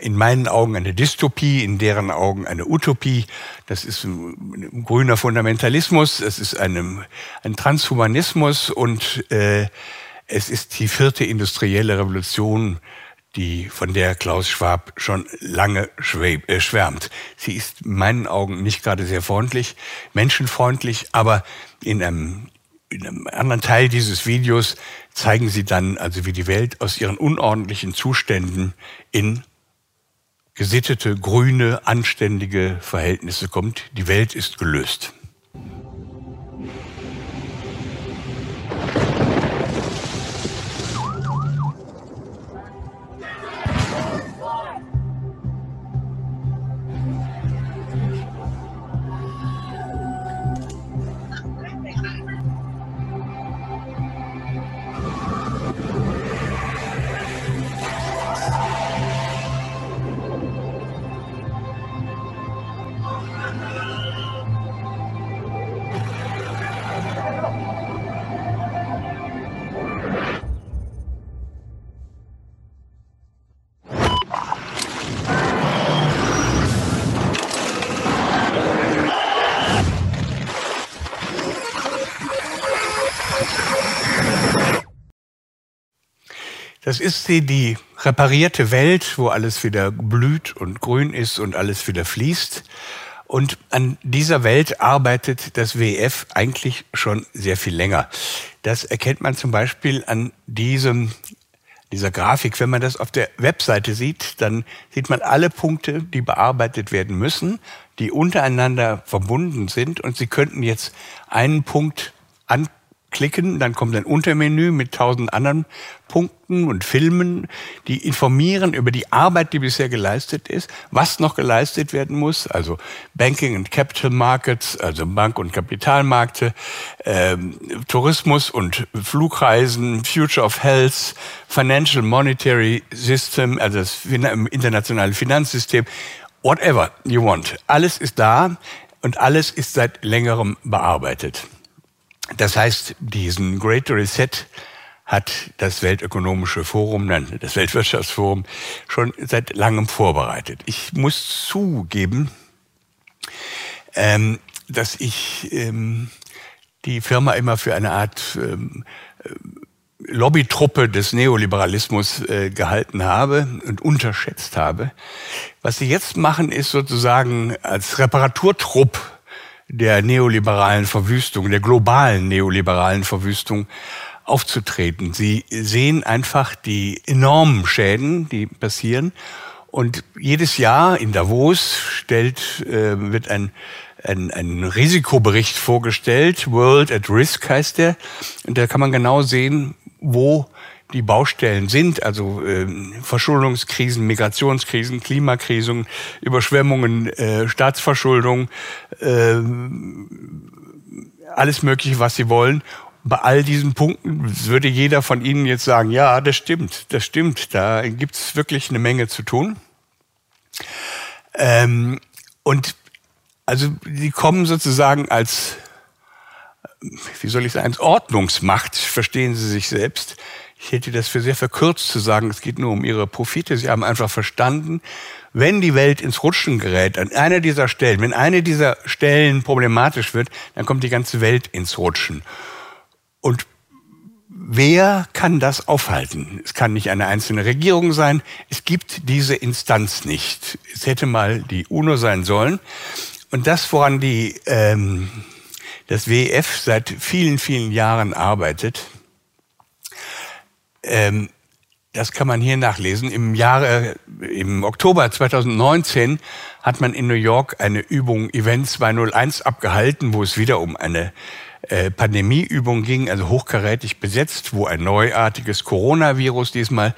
In meinen Augen eine Dystopie, in deren Augen eine Utopie. Das ist ein, ein grüner Fundamentalismus, es ist eine, ein Transhumanismus und äh, es ist die vierte industrielle Revolution die, von der Klaus Schwab schon lange äh, schwärmt. Sie ist in meinen Augen nicht gerade sehr freundlich, menschenfreundlich, aber in einem, in einem anderen Teil dieses Videos zeigen sie dann also, wie die Welt aus ihren unordentlichen Zuständen in gesittete, grüne, anständige Verhältnisse kommt. Die Welt ist gelöst. Das ist sie, die reparierte Welt, wo alles wieder blüht und grün ist und alles wieder fließt. Und an dieser Welt arbeitet das WF eigentlich schon sehr viel länger. Das erkennt man zum Beispiel an diesem, dieser Grafik. Wenn man das auf der Webseite sieht, dann sieht man alle Punkte, die bearbeitet werden müssen, die untereinander verbunden sind. Und Sie könnten jetzt einen Punkt an klicken, dann kommt ein Untermenü mit tausend anderen Punkten und Filmen, die informieren über die Arbeit, die bisher geleistet ist, was noch geleistet werden muss, also Banking and Capital Markets, also Bank- und Kapitalmärkte, ähm, Tourismus und Flugreisen, Future of Health, Financial Monetary System, also das internationale Finanzsystem, whatever you want. Alles ist da und alles ist seit längerem bearbeitet. Das heißt, diesen Great Reset hat das Weltökonomische Forum, nein, das Weltwirtschaftsforum schon seit langem vorbereitet. Ich muss zugeben, ähm, dass ich ähm, die Firma immer für eine Art ähm, äh, Lobbytruppe des Neoliberalismus äh, gehalten habe und unterschätzt habe. Was sie jetzt machen, ist sozusagen als Reparaturtrupp der neoliberalen Verwüstung, der globalen neoliberalen Verwüstung aufzutreten. Sie sehen einfach die enormen Schäden, die passieren. Und jedes Jahr in Davos stellt, äh, wird ein, ein, ein Risikobericht vorgestellt. World at Risk heißt der. Und da kann man genau sehen, wo die Baustellen sind, also äh, Verschuldungskrisen, Migrationskrisen, Klimakrisen, Überschwemmungen, äh, Staatsverschuldung, äh, alles Mögliche, was sie wollen. Bei all diesen Punkten würde jeder von Ihnen jetzt sagen, ja, das stimmt, das stimmt, da gibt es wirklich eine Menge zu tun. Ähm, und also die kommen sozusagen als, wie soll ich sagen, als Ordnungsmacht, verstehen Sie sich selbst. Ich hätte das für sehr verkürzt zu sagen, es geht nur um ihre Profite. Sie haben einfach verstanden, wenn die Welt ins Rutschen gerät, an einer dieser Stellen, wenn eine dieser Stellen problematisch wird, dann kommt die ganze Welt ins Rutschen. Und wer kann das aufhalten? Es kann nicht eine einzelne Regierung sein. Es gibt diese Instanz nicht. Es hätte mal die UNO sein sollen. Und das, woran die, ähm, das WEF seit vielen, vielen Jahren arbeitet, ähm, das kann man hier nachlesen. Im Jahre, im Oktober 2019 hat man in New York eine Übung Event 201 abgehalten, wo es wieder um eine äh, Pandemieübung ging, also hochkarätig besetzt, wo ein neuartiges Coronavirus diesmal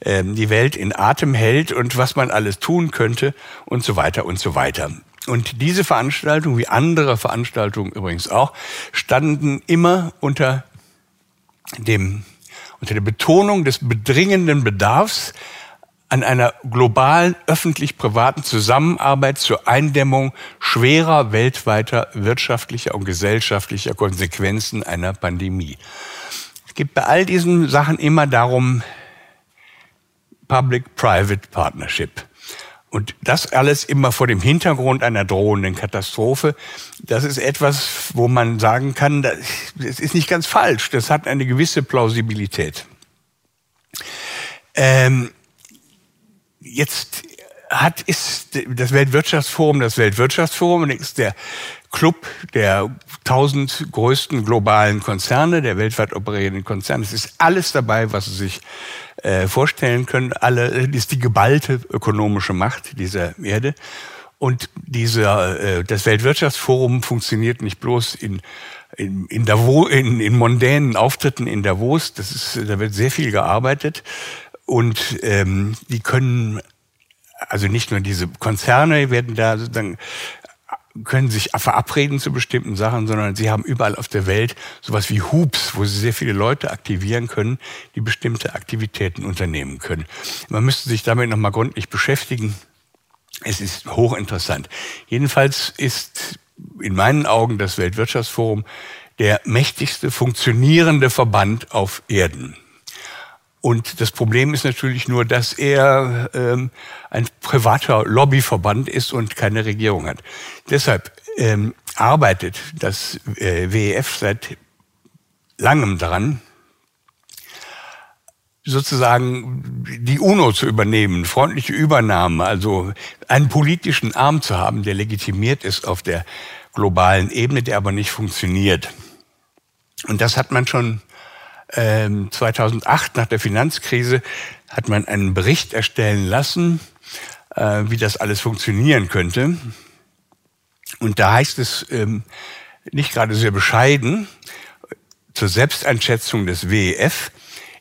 äh, die Welt in Atem hält und was man alles tun könnte und so weiter und so weiter. Und diese Veranstaltung, wie andere Veranstaltungen übrigens auch, standen immer unter dem, unter der Betonung des bedringenden Bedarfs an einer globalen öffentlich-privaten Zusammenarbeit zur Eindämmung schwerer weltweiter wirtschaftlicher und gesellschaftlicher Konsequenzen einer Pandemie. Es geht bei all diesen Sachen immer darum, Public-Private Partnership. Und das alles immer vor dem Hintergrund einer drohenden Katastrophe. Das ist etwas, wo man sagen kann, das ist nicht ganz falsch. Das hat eine gewisse Plausibilität. Ähm, jetzt hat, ist das Weltwirtschaftsforum das Weltwirtschaftsforum ist der Club der tausend größten globalen Konzerne, der weltweit operierenden Konzerne. Es ist alles dabei, was Sie sich äh, vorstellen können. Alle ist die geballte ökonomische Macht dieser Erde. Und dieser, äh, das Weltwirtschaftsforum funktioniert nicht bloß in, in, in, Davos, in, in mondänen Auftritten in Davos. Das ist, da wird sehr viel gearbeitet. Und ähm, die können, also nicht nur diese Konzerne werden da sozusagen können sich verabreden zu bestimmten Sachen, sondern sie haben überall auf der Welt sowas wie Hoops, wo sie sehr viele Leute aktivieren können, die bestimmte Aktivitäten unternehmen können. Man müsste sich damit nochmal gründlich beschäftigen. Es ist hochinteressant. Jedenfalls ist in meinen Augen das Weltwirtschaftsforum der mächtigste funktionierende Verband auf Erden. Und das Problem ist natürlich nur, dass er ähm, ein privater Lobbyverband ist und keine Regierung hat. Deshalb ähm, arbeitet das äh, WEF seit langem daran, sozusagen die UNO zu übernehmen, freundliche Übernahme, also einen politischen Arm zu haben, der legitimiert ist auf der globalen Ebene, der aber nicht funktioniert. Und das hat man schon 2008 ähm, nach der Finanzkrise hat man einen Bericht erstellen lassen, äh, wie das alles funktionieren könnte. Und da heißt es ähm, nicht gerade sehr bescheiden zur Selbsteinschätzung des WEF,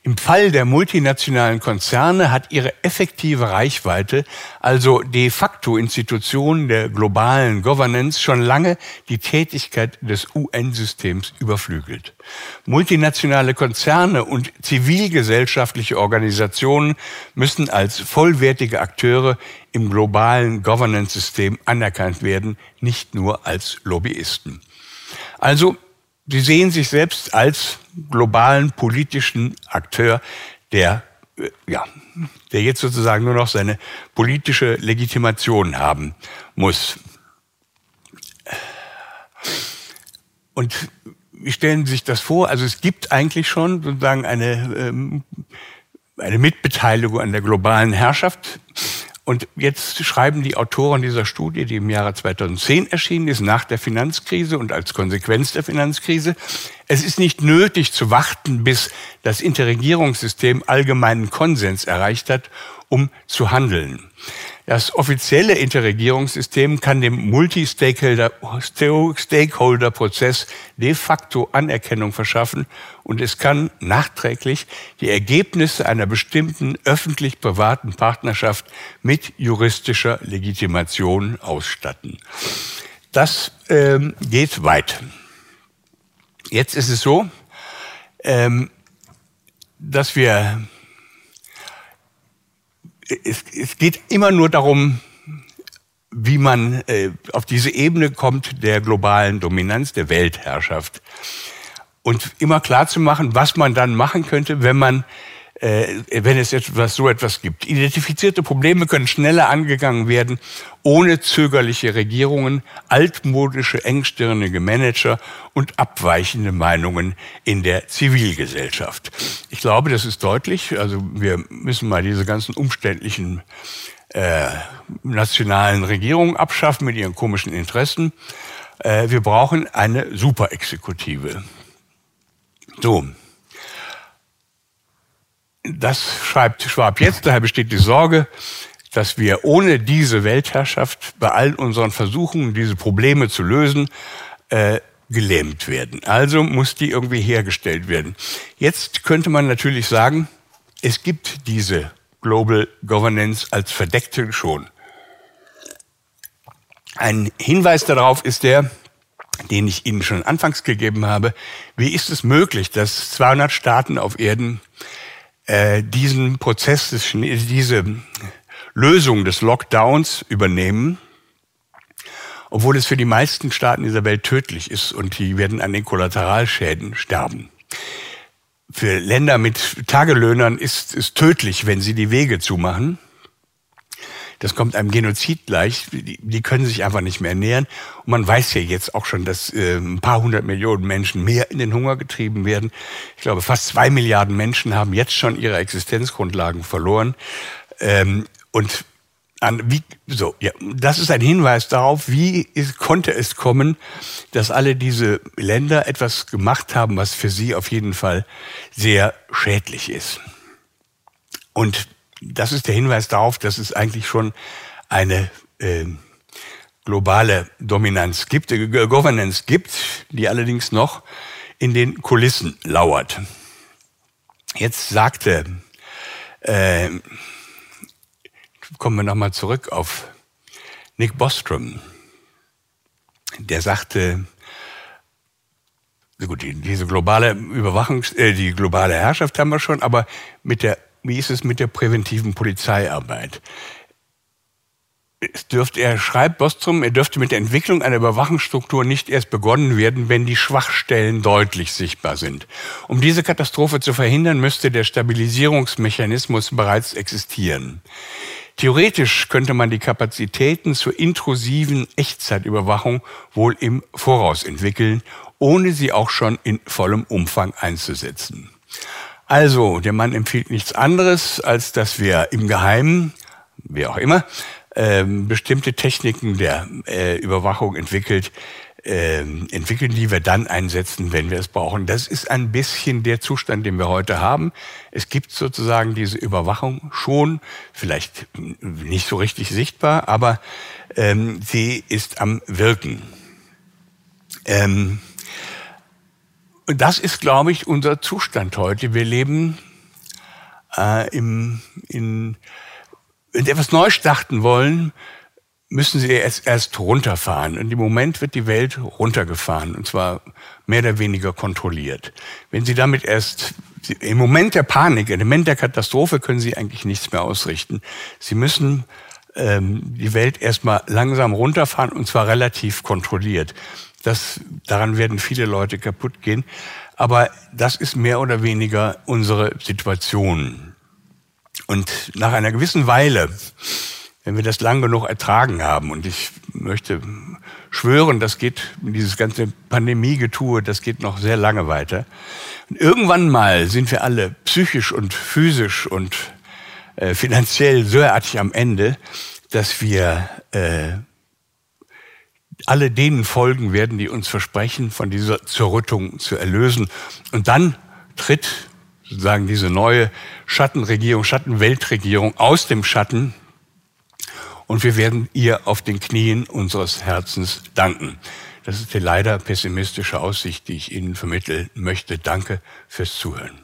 im Fall der multinationalen Konzerne hat ihre effektive Reichweite, also de facto Institutionen der globalen Governance, schon lange die Tätigkeit des UN-Systems überflügelt. Multinationale Konzerne und zivilgesellschaftliche Organisationen müssen als vollwertige Akteure im globalen Governance-System anerkannt werden, nicht nur als Lobbyisten. Also Sie sehen sich selbst als globalen politischen Akteur, der, äh, ja, der jetzt sozusagen nur noch seine politische Legitimation haben muss. Und wie stellen Sie sich das vor? Also es gibt eigentlich schon sozusagen eine, ähm, eine Mitbeteiligung an der globalen Herrschaft. Und jetzt schreiben die Autoren dieser Studie, die im Jahre 2010 erschienen ist, nach der Finanzkrise und als Konsequenz der Finanzkrise, es ist nicht nötig zu warten, bis das Interregierungssystem allgemeinen Konsens erreicht hat, um zu handeln. Das offizielle Interregierungssystem kann dem Multi-Stakeholder-Prozess de facto Anerkennung verschaffen und es kann nachträglich die Ergebnisse einer bestimmten öffentlich-privaten Partnerschaft mit juristischer Legitimation ausstatten. Das ähm, geht weit. Jetzt ist es so, ähm, dass wir es, es geht immer nur darum, wie man äh, auf diese Ebene kommt der globalen Dominanz, der Weltherrschaft. Und immer klar zu machen, was man dann machen könnte, wenn man wenn es etwas, so etwas gibt. Identifizierte Probleme können schneller angegangen werden, ohne zögerliche Regierungen, altmodische, engstirnige Manager und abweichende Meinungen in der Zivilgesellschaft. Ich glaube, das ist deutlich. Also wir müssen mal diese ganzen umständlichen äh, nationalen Regierungen abschaffen mit ihren komischen Interessen. Äh, wir brauchen eine Superexekutive. So, das schreibt Schwab jetzt, daher besteht die Sorge, dass wir ohne diese Weltherrschaft bei all unseren Versuchen, diese Probleme zu lösen, äh, gelähmt werden. Also muss die irgendwie hergestellt werden. Jetzt könnte man natürlich sagen, es gibt diese Global Governance als verdeckte schon. Ein Hinweis darauf ist der, den ich Ihnen schon anfangs gegeben habe. Wie ist es möglich, dass 200 Staaten auf Erden äh, diesen Prozess, diese Lösung des Lockdowns übernehmen, obwohl es für die meisten Staaten dieser Welt tödlich ist und die werden an den Kollateralschäden sterben. Für Länder mit Tagelöhnern ist es tödlich, wenn sie die Wege zumachen. Das kommt einem Genozid gleich. Die, die können sich einfach nicht mehr ernähren. Und man weiß ja jetzt auch schon, dass äh, ein paar hundert Millionen Menschen mehr in den Hunger getrieben werden. Ich glaube, fast zwei Milliarden Menschen haben jetzt schon ihre Existenzgrundlagen verloren. Ähm, und an, wie, so, ja, das ist ein Hinweis darauf, wie ist, konnte es kommen, dass alle diese Länder etwas gemacht haben, was für sie auf jeden Fall sehr schädlich ist. Und das ist der Hinweis darauf, dass es eigentlich schon eine äh, globale Dominanz gibt, äh, Governance gibt, die allerdings noch in den Kulissen lauert. Jetzt sagte, äh, kommen wir nochmal zurück auf Nick Bostrom. Der sagte, gut, diese globale Überwachung, äh, die globale Herrschaft haben wir schon, aber mit der wie ist es mit der präventiven Polizeiarbeit? Es dürfte, er schreibt Bostrom, er dürfte mit der Entwicklung einer Überwachungsstruktur nicht erst begonnen werden, wenn die Schwachstellen deutlich sichtbar sind. Um diese Katastrophe zu verhindern, müsste der Stabilisierungsmechanismus bereits existieren. Theoretisch könnte man die Kapazitäten zur intrusiven Echtzeitüberwachung wohl im Voraus entwickeln, ohne sie auch schon in vollem Umfang einzusetzen. Also, der Mann empfiehlt nichts anderes, als dass wir im Geheimen, wie auch immer, ähm, bestimmte Techniken der äh, Überwachung entwickelt, äh, entwickeln, die wir dann einsetzen, wenn wir es brauchen. Das ist ein bisschen der Zustand, den wir heute haben. Es gibt sozusagen diese Überwachung schon, vielleicht nicht so richtig sichtbar, aber ähm, sie ist am Wirken. Ähm, und das ist, glaube ich, unser Zustand heute. Wir leben äh, im, in, wenn Sie etwas neu starten wollen, müssen Sie erst, erst runterfahren. Und im Moment wird die Welt runtergefahren, und zwar mehr oder weniger kontrolliert. Wenn Sie damit erst, im Moment der Panik, im Moment der Katastrophe können Sie eigentlich nichts mehr ausrichten. Sie müssen ähm, die Welt erstmal langsam runterfahren, und zwar relativ kontrolliert. Das, daran werden viele Leute kaputt gehen. Aber das ist mehr oder weniger unsere Situation. Und nach einer gewissen Weile, wenn wir das lang genug ertragen haben, und ich möchte schwören, das geht, dieses ganze Pandemiegetue, das geht noch sehr lange weiter. Und irgendwann mal sind wir alle psychisch und physisch und äh, finanziell so artig am Ende, dass wir äh, alle denen folgen werden, die uns versprechen, von dieser Zerrüttung zu erlösen. Und dann tritt sozusagen diese neue Schattenregierung, Schattenweltregierung aus dem Schatten und wir werden ihr auf den Knien unseres Herzens danken. Das ist die leider pessimistische Aussicht, die ich Ihnen vermitteln möchte. Danke fürs Zuhören.